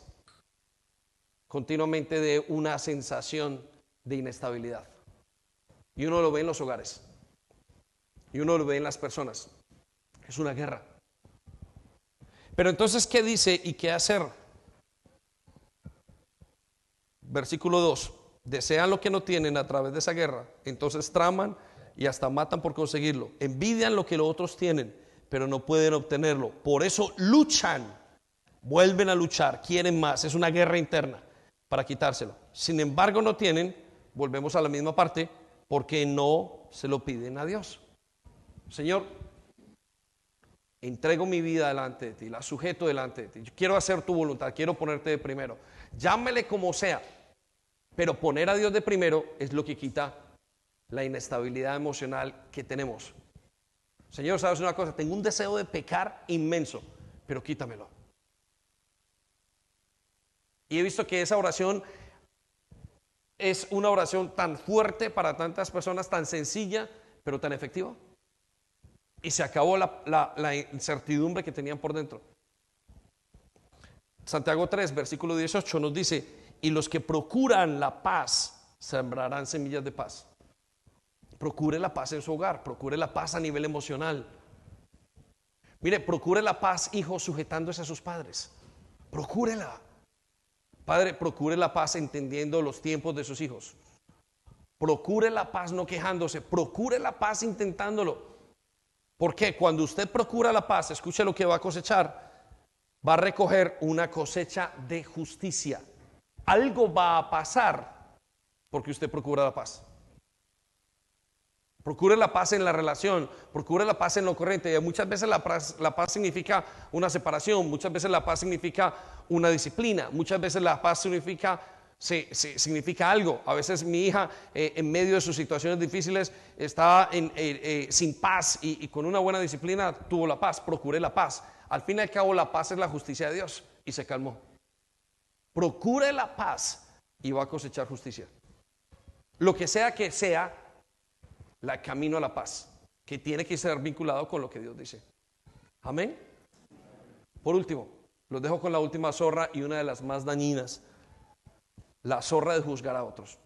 continuamente de una sensación de inestabilidad. Y uno lo ve en los hogares. Y uno lo ve en las personas. Es una guerra. Pero entonces, ¿qué dice y qué hacer? Versículo 2. Desean lo que no tienen a través de esa guerra. Entonces traman y hasta matan por conseguirlo. Envidian lo que los otros tienen, pero no pueden obtenerlo. Por eso luchan. Vuelven a luchar, quieren más. Es una guerra interna para quitárselo. Sin embargo, no tienen, volvemos a la misma parte, porque no se lo piden a Dios. Señor, entrego mi vida delante de ti, la sujeto delante de ti. Quiero hacer tu voluntad, quiero ponerte de primero. Llámele como sea, pero poner a Dios de primero es lo que quita la inestabilidad emocional que tenemos. Señor, sabes una cosa, tengo un deseo de pecar inmenso, pero quítamelo. Y he visto que esa oración es una oración tan fuerte para tantas personas, tan sencilla, pero tan efectiva y se acabó la, incertidumbre que tenían por dentro. Santiago 3, versículo 18 nos dice, y los que procuran la paz sembrarán semillas de paz. procure la paz en su hogar, procure la paz a nivel emocional. Mire, procure la paz, hijo, sujetándose a sus padres. Procúrela. Padre, procure la paz entendiendo los tiempos de sus hijos. Procure la paz no quejándose, procure la paz intentándolo. Porque cuando usted procura la paz, escuche lo que va a cosechar, va a recoger una cosecha de justicia. Algo va a pasar porque usted procura la paz. Procure la paz en la relación, procure la paz en lo corriente. Muchas veces la paz, significa una separación, muchas veces la paz significa una disciplina, muchas veces la paz significa, significa algo. A veces mi hija eh, en medio de sus situaciones difíciles está eh, eh, sin paz y, y con una buena disciplina tuvo la paz, procure la paz. Al fin y al cabo la paz es la justicia de Dios y se calmó. Procure la paz y va a cosechar justicia. Lo que sea que sea, la camino a la paz, que tiene que ser vinculado con lo que Dios dice. Amén. Por último, los dejo con la última zorra y una de las más dañinas, la zorra de juzgar a otros.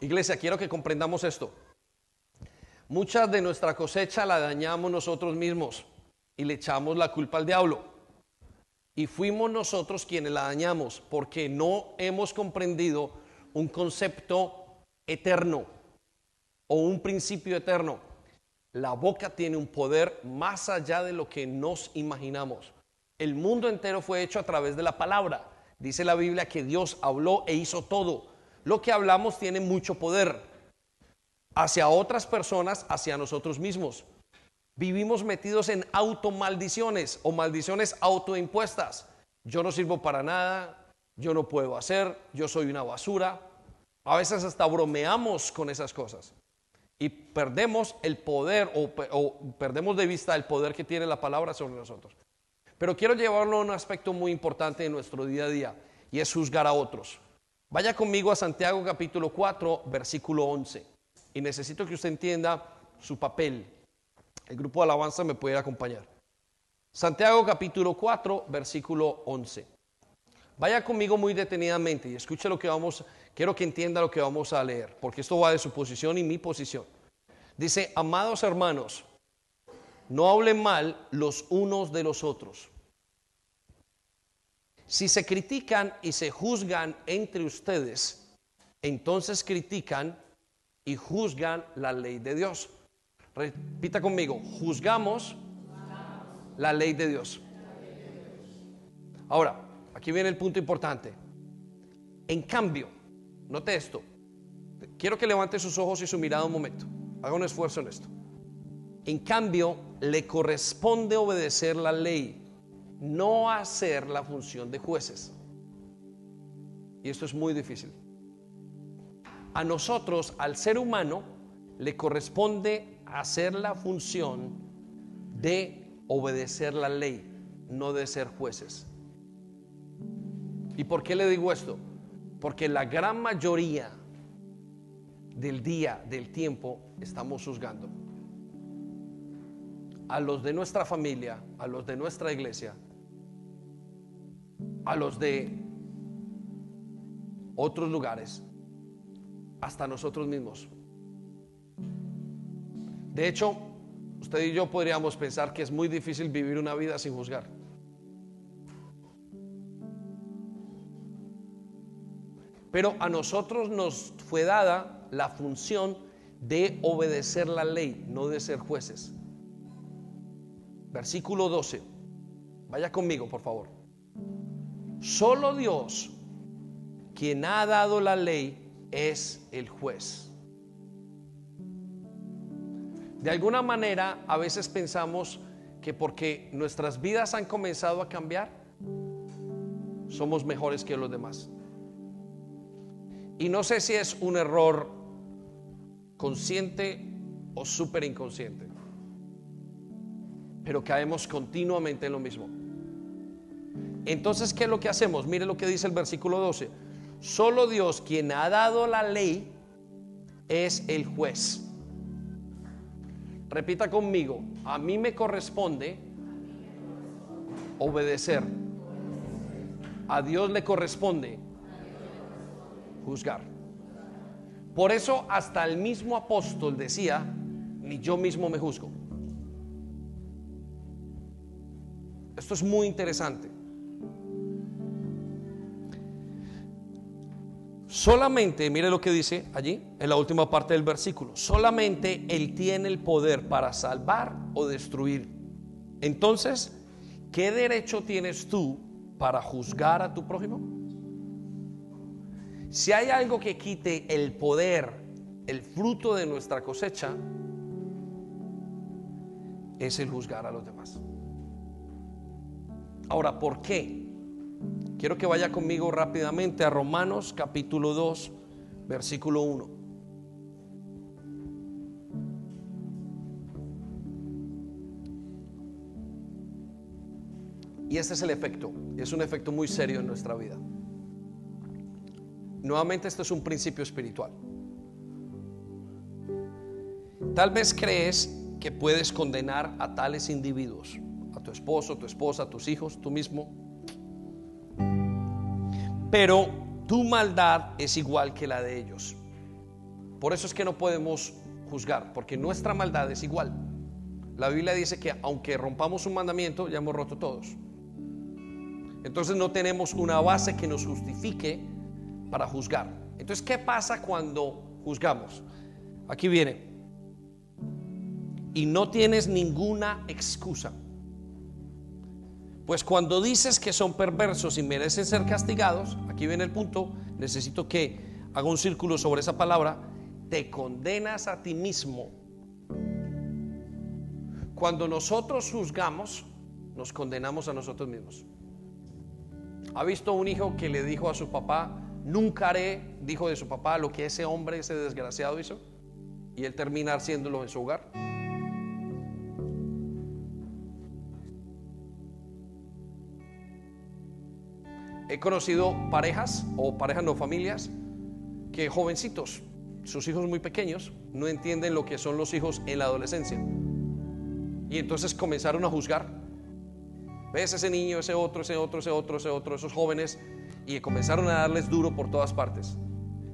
Iglesia, quiero que comprendamos esto. Muchas de nuestra cosecha la dañamos nosotros mismos y le echamos la culpa al diablo. Y fuimos nosotros quienes la dañamos porque no hemos comprendido un concepto eterno o un principio eterno. La boca tiene un poder más allá de lo que nos imaginamos. El mundo entero fue hecho a través de la palabra. Dice la Biblia que Dios habló e hizo todo. Lo que hablamos tiene mucho poder hacia otras personas, hacia nosotros mismos. Vivimos metidos en automaldiciones o maldiciones autoimpuestas. Yo no sirvo para nada, yo no puedo hacer, yo soy una basura. A veces hasta bromeamos con esas cosas y perdemos el poder o, perdemos de vista el poder que tiene la palabra sobre nosotros. Pero quiero llevarlo a un aspecto muy importante de nuestro día a día y es juzgar a otros. Vaya conmigo a Santiago capítulo 4, versículo 11. Y necesito que usted entienda su papel. El grupo de alabanza me puede acompañar. Santiago capítulo 4, versículo 11. Vaya conmigo muy detenidamente y escuche lo que vamos, quiero que entienda lo que vamos a leer, porque esto va de su posición y mi posición. Dice, amados hermanos, no hablen mal los unos de los otros. Si se critican y se juzgan entre ustedes, entonces critican y juzgan la ley de Dios. Repita conmigo, juzgamos la ley de Dios. Ahora, Aquí viene el punto importante. En cambio, note esto. Quiero que levante sus ojos y su mirada un momento. Haga un esfuerzo en esto. En cambio, le corresponde obedecer la ley, no hacer la función de jueces. Y esto es muy difícil. A nosotros, al ser humano, le corresponde hacer la función de obedecer la ley, no de ser jueces. ¿Y por qué le digo esto? Porque la gran mayoría del día, del tiempo, estamos juzgando. A los de nuestra familia, a los de nuestra iglesia, a los de otros lugares, hasta nosotros mismos. De hecho, usted y yo podríamos pensar que es muy difícil vivir una vida sin juzgar. Pero a nosotros nos fue dada la función de obedecer la ley, no de ser jueces. Versículo 12. Vaya conmigo, por favor. Solo Dios, quien ha dado la ley, es el juez. De alguna manera, a veces pensamos que porque nuestras vidas han comenzado a cambiar, somos mejores que los demás. Y no sé si es un error consciente o súper inconsciente, pero caemos continuamente en lo mismo. Entonces, ¿qué es lo que hacemos? Mire lo que dice el versículo 12. Solo Dios, quien ha dado la ley, es el juez. Repita conmigo, a mí me corresponde obedecer. A Dios le corresponde juzgar. Por eso hasta el mismo apóstol decía, ni yo mismo me juzgo. Esto es muy interesante. Solamente, mire lo que dice allí, en la última parte del versículo, solamente Él tiene el poder para salvar o destruir. Entonces, ¿qué derecho tienes tú para juzgar a tu prójimo? Si hay algo que quite el poder, el fruto de nuestra cosecha, es el juzgar a los demás. Ahora, ¿por qué? Quiero que vaya conmigo rápidamente a Romanos capítulo 2, versículo 1. Y este es el efecto, es un efecto muy serio en nuestra vida. Nuevamente, esto es un principio espiritual. Tal vez crees que puedes condenar a tales individuos, a tu esposo, tu esposa, a tus hijos, tú mismo, pero tu maldad es igual que la de ellos. Por eso es que no podemos juzgar, porque nuestra maldad es igual. La Biblia dice que aunque rompamos un mandamiento, ya hemos roto todos. Entonces no tenemos una base que nos justifique para juzgar. Entonces, ¿qué pasa cuando juzgamos? Aquí viene. Y no tienes ninguna excusa. Pues cuando dices que son perversos y merecen ser castigados, aquí viene el punto, necesito que haga un círculo sobre esa palabra, te condenas a ti mismo. Cuando nosotros juzgamos, nos condenamos a nosotros mismos. ¿Ha visto un hijo que le dijo a su papá, nunca haré, dijo de su papá, lo que ese hombre, ese desgraciado hizo? Y él termina haciéndolo en su hogar. He conocido parejas o parejas no familias que jovencitos, sus hijos muy pequeños, no entienden lo que son los hijos en la adolescencia. Y entonces comenzaron a juzgar. ¿Ves ese niño, ese otro, ese otro, ese otro, ese otro, esos jóvenes? Y comenzaron a darles duro por todas partes.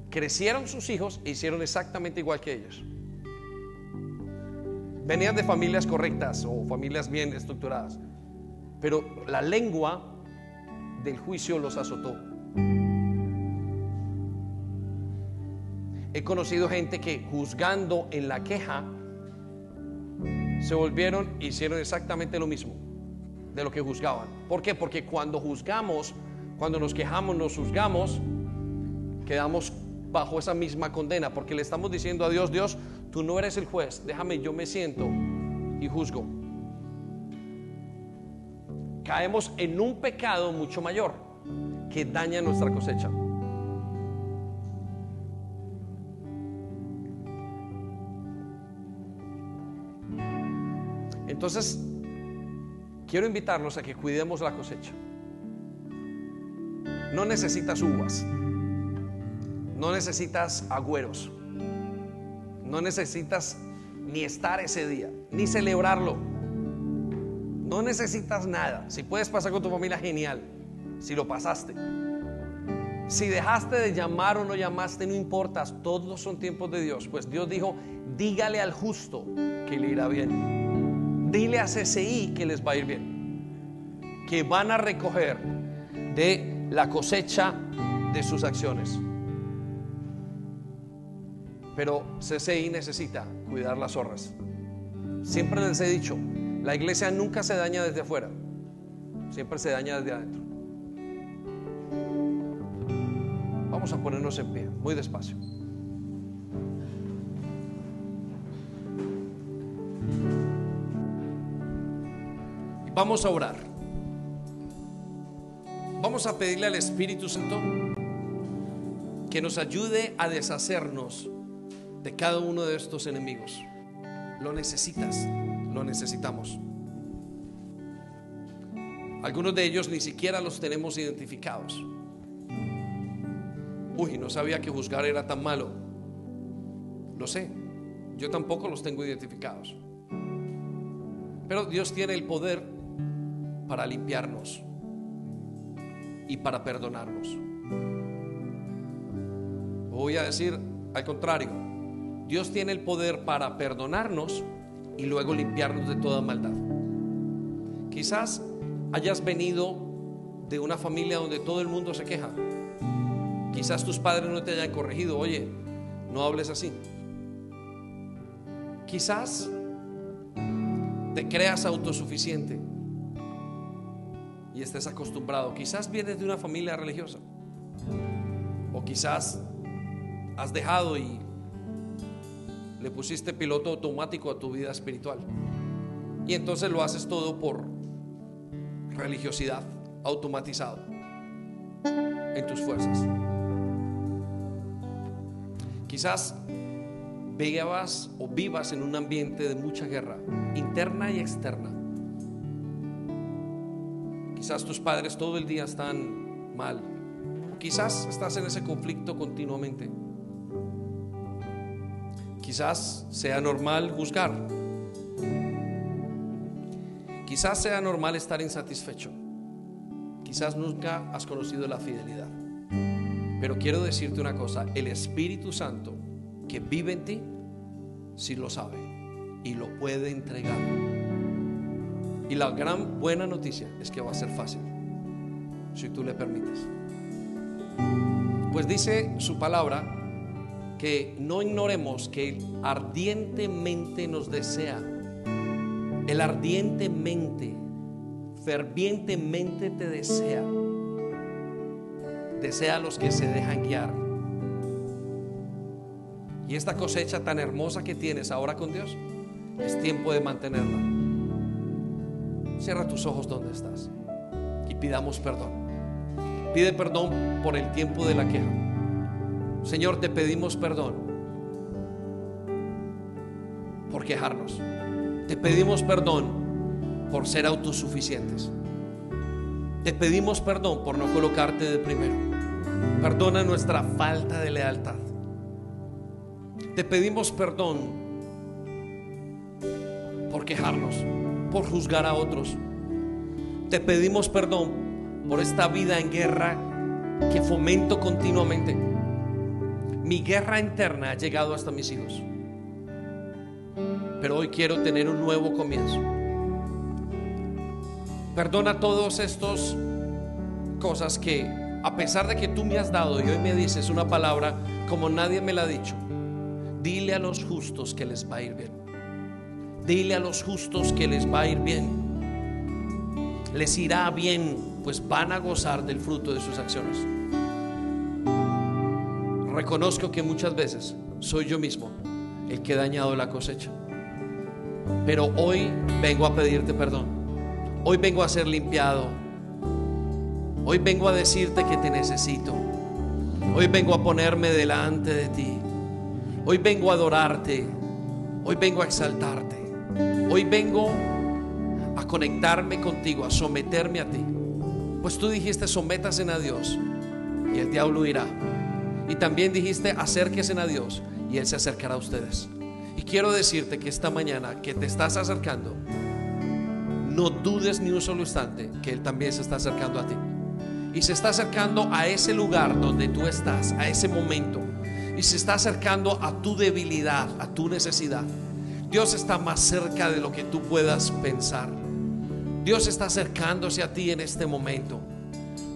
Crecieron sus hijos e hicieron exactamente igual que ellos. Venían de familias correctas o familias bien estructuradas. Pero la lengua del juicio los azotó. He conocido gente que juzgando en la queja se volvieron e hicieron exactamente lo mismo de lo que juzgaban. ¿Por qué? Porque cuando juzgamos, cuando nos quejamos, nos juzgamos, quedamos bajo esa misma condena, porque le estamos diciendo a Dios, Dios, tú no eres el juez, déjame, yo me siento y juzgo caemos en un pecado mucho mayor que daña nuestra cosecha. Entonces, quiero invitarlos a que cuidemos la cosecha. No necesitas uvas, no necesitas agüeros, no necesitas ni estar ese día, ni celebrarlo. No necesitas nada. Si puedes pasar con tu familia, genial. Si lo pasaste. Si dejaste de llamar o no llamaste, no importa. Todos son tiempos de Dios. Pues Dios dijo, dígale al justo que le irá bien. Dile a CCI que les va a ir bien. Que van a recoger de la cosecha de sus acciones. Pero CCI necesita cuidar las zorras. Siempre les he dicho, la iglesia nunca se daña desde afuera, siempre se daña desde adentro. Vamos a ponernos en pie, muy despacio. Vamos a orar. Vamos a pedirle al Espíritu Santo que nos ayude a deshacernos de cada uno de estos enemigos. Lo necesitas lo necesitamos. Algunos de ellos ni siquiera los tenemos identificados. Uy, no sabía que juzgar era tan malo. Lo sé, yo tampoco los tengo identificados. Pero Dios tiene el poder para limpiarnos y para perdonarnos. Voy a decir Al contrario, Dios tiene el poder para perdonarnos y luego limpiarnos de toda maldad. Quizás hayas venido de una familia donde todo el mundo se queja. Quizás tus padres no te hayan corregido, oye, no hables así. Quizás te creas autosuficiente y estés acostumbrado. Quizás vienes de una familia religiosa. O quizás has dejado y le pusiste piloto automático a tu vida espiritual. Y entonces lo haces todo por religiosidad, automatizado en tus fuerzas. Quizás vivas o vivas en un ambiente de mucha guerra, interna y externa. Quizás tus padres todo el día están mal. quizás estás en ese conflicto continuamente. Quizás sea normal juzgar. Quizás sea normal estar insatisfecho. Quizás nunca has conocido la fidelidad. Pero quiero decirte una cosa, el Espíritu Santo que vive en ti, sí lo sabe y lo puede entregar. Y la gran buena noticia es que va a ser fácil, si tú le permites. Pues dice su palabra que no ignoremos que Él ardientemente nos desea. Él ardientemente, fervientemente te desea. Desea a los que se dejan guiar. Y esta cosecha tan hermosa que tienes ahora con Dios, es tiempo de mantenerla. Cierra tus ojos donde estás y pidamos perdón. Pide perdón por el tiempo de la queja. Señor, te pedimos perdón por quejarnos. Te pedimos perdón por ser autosuficientes. Te pedimos perdón por no colocarte de primero. Perdona nuestra falta de lealtad. Te pedimos perdón por quejarnos por juzgar a otros. Te pedimos perdón por esta vida en guerra que fomento continuamente. Mi guerra interna ha llegado hasta mis hijos. Pero hoy quiero tener un nuevo comienzo. Perdona todos estos cosas que a pesar de que tú me has dado y hoy me dices una palabra como nadie me la ha dicho, dile a los justos que les va a ir bien. Dile a los justos que les va a ir bien. Les irá bien, pues van a gozar del fruto de sus acciones. Reconozco que muchas veces soy yo mismo el que ha dañado la cosecha. Pero hoy vengo a pedirte perdón. Hoy vengo a ser limpiado. Hoy vengo a decirte que te necesito. Hoy vengo a ponerme delante de ti. Hoy vengo a adorarte. Hoy vengo a exaltarte. Hoy vengo a conectarme contigo, a someterme a ti. Pues tú dijiste, sométase a Dios y el diablo irá. Y también dijiste, acérquese a Dios y Él se acercará a ustedes. Y quiero decirte que esta mañana que te estás acercando, no dudes ni un solo instante que Él también se está acercando a ti. Y se está acercando a ese lugar donde tú estás, a ese momento. Y se está acercando a tu debilidad, a tu necesidad. Dios está más cerca de lo que tú puedas pensar. Dios está acercándose a ti en este momento.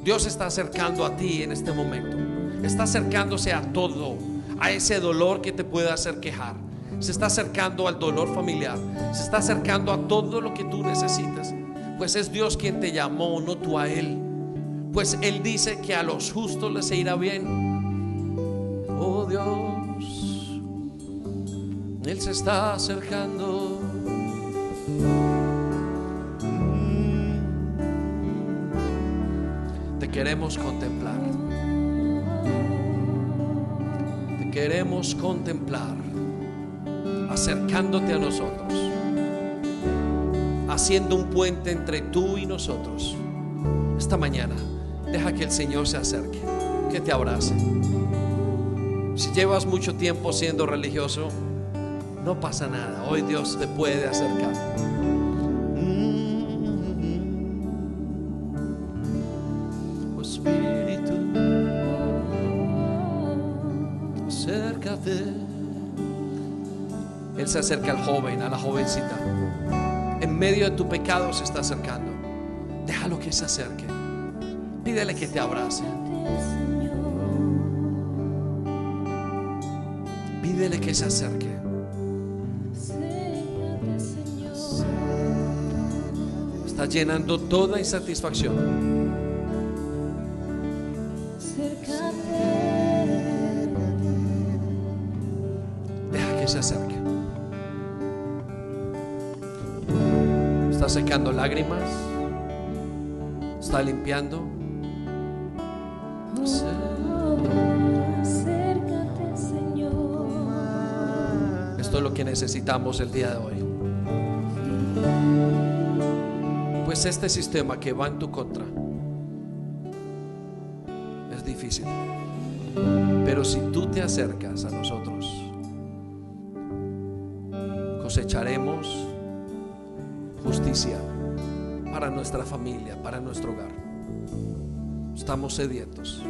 Dios está acercando a ti en este momento. Está acercándose a todo, a ese dolor que te puede hacer quejar. Se está acercando al dolor familiar. Se está acercando a todo lo que tú necesitas. Pues es Dios quien te llamó, no tú a Él. Pues Él dice que a los justos les irá bien. Oh Dios. Él se está acercando. Te queremos contemplar. Queremos contemplar. Acercándote a nosotros. Haciendo un puente entre tú y nosotros. Esta mañana, deja que el Señor se acerque. Que te abrace. Si llevas mucho tiempo siendo religioso, no pasa nada. Hoy Dios te puede acercar. Se acerca al joven, a la jovencita. En medio de tu pecado se está acercando. Déjalo que se acerque. Pídele que te abrace. Pídele que se acerque. Está llenando toda insatisfacción. Secando lágrimas. Está limpiando. Acércate, Señor. Esto es lo que necesitamos el día de hoy. Pues este sistema que va en tu contra es difícil. Pero si tú te acercas a nosotros, cosecharemos justicia para nuestra familia, para nuestro hogar. Estamos sedientos.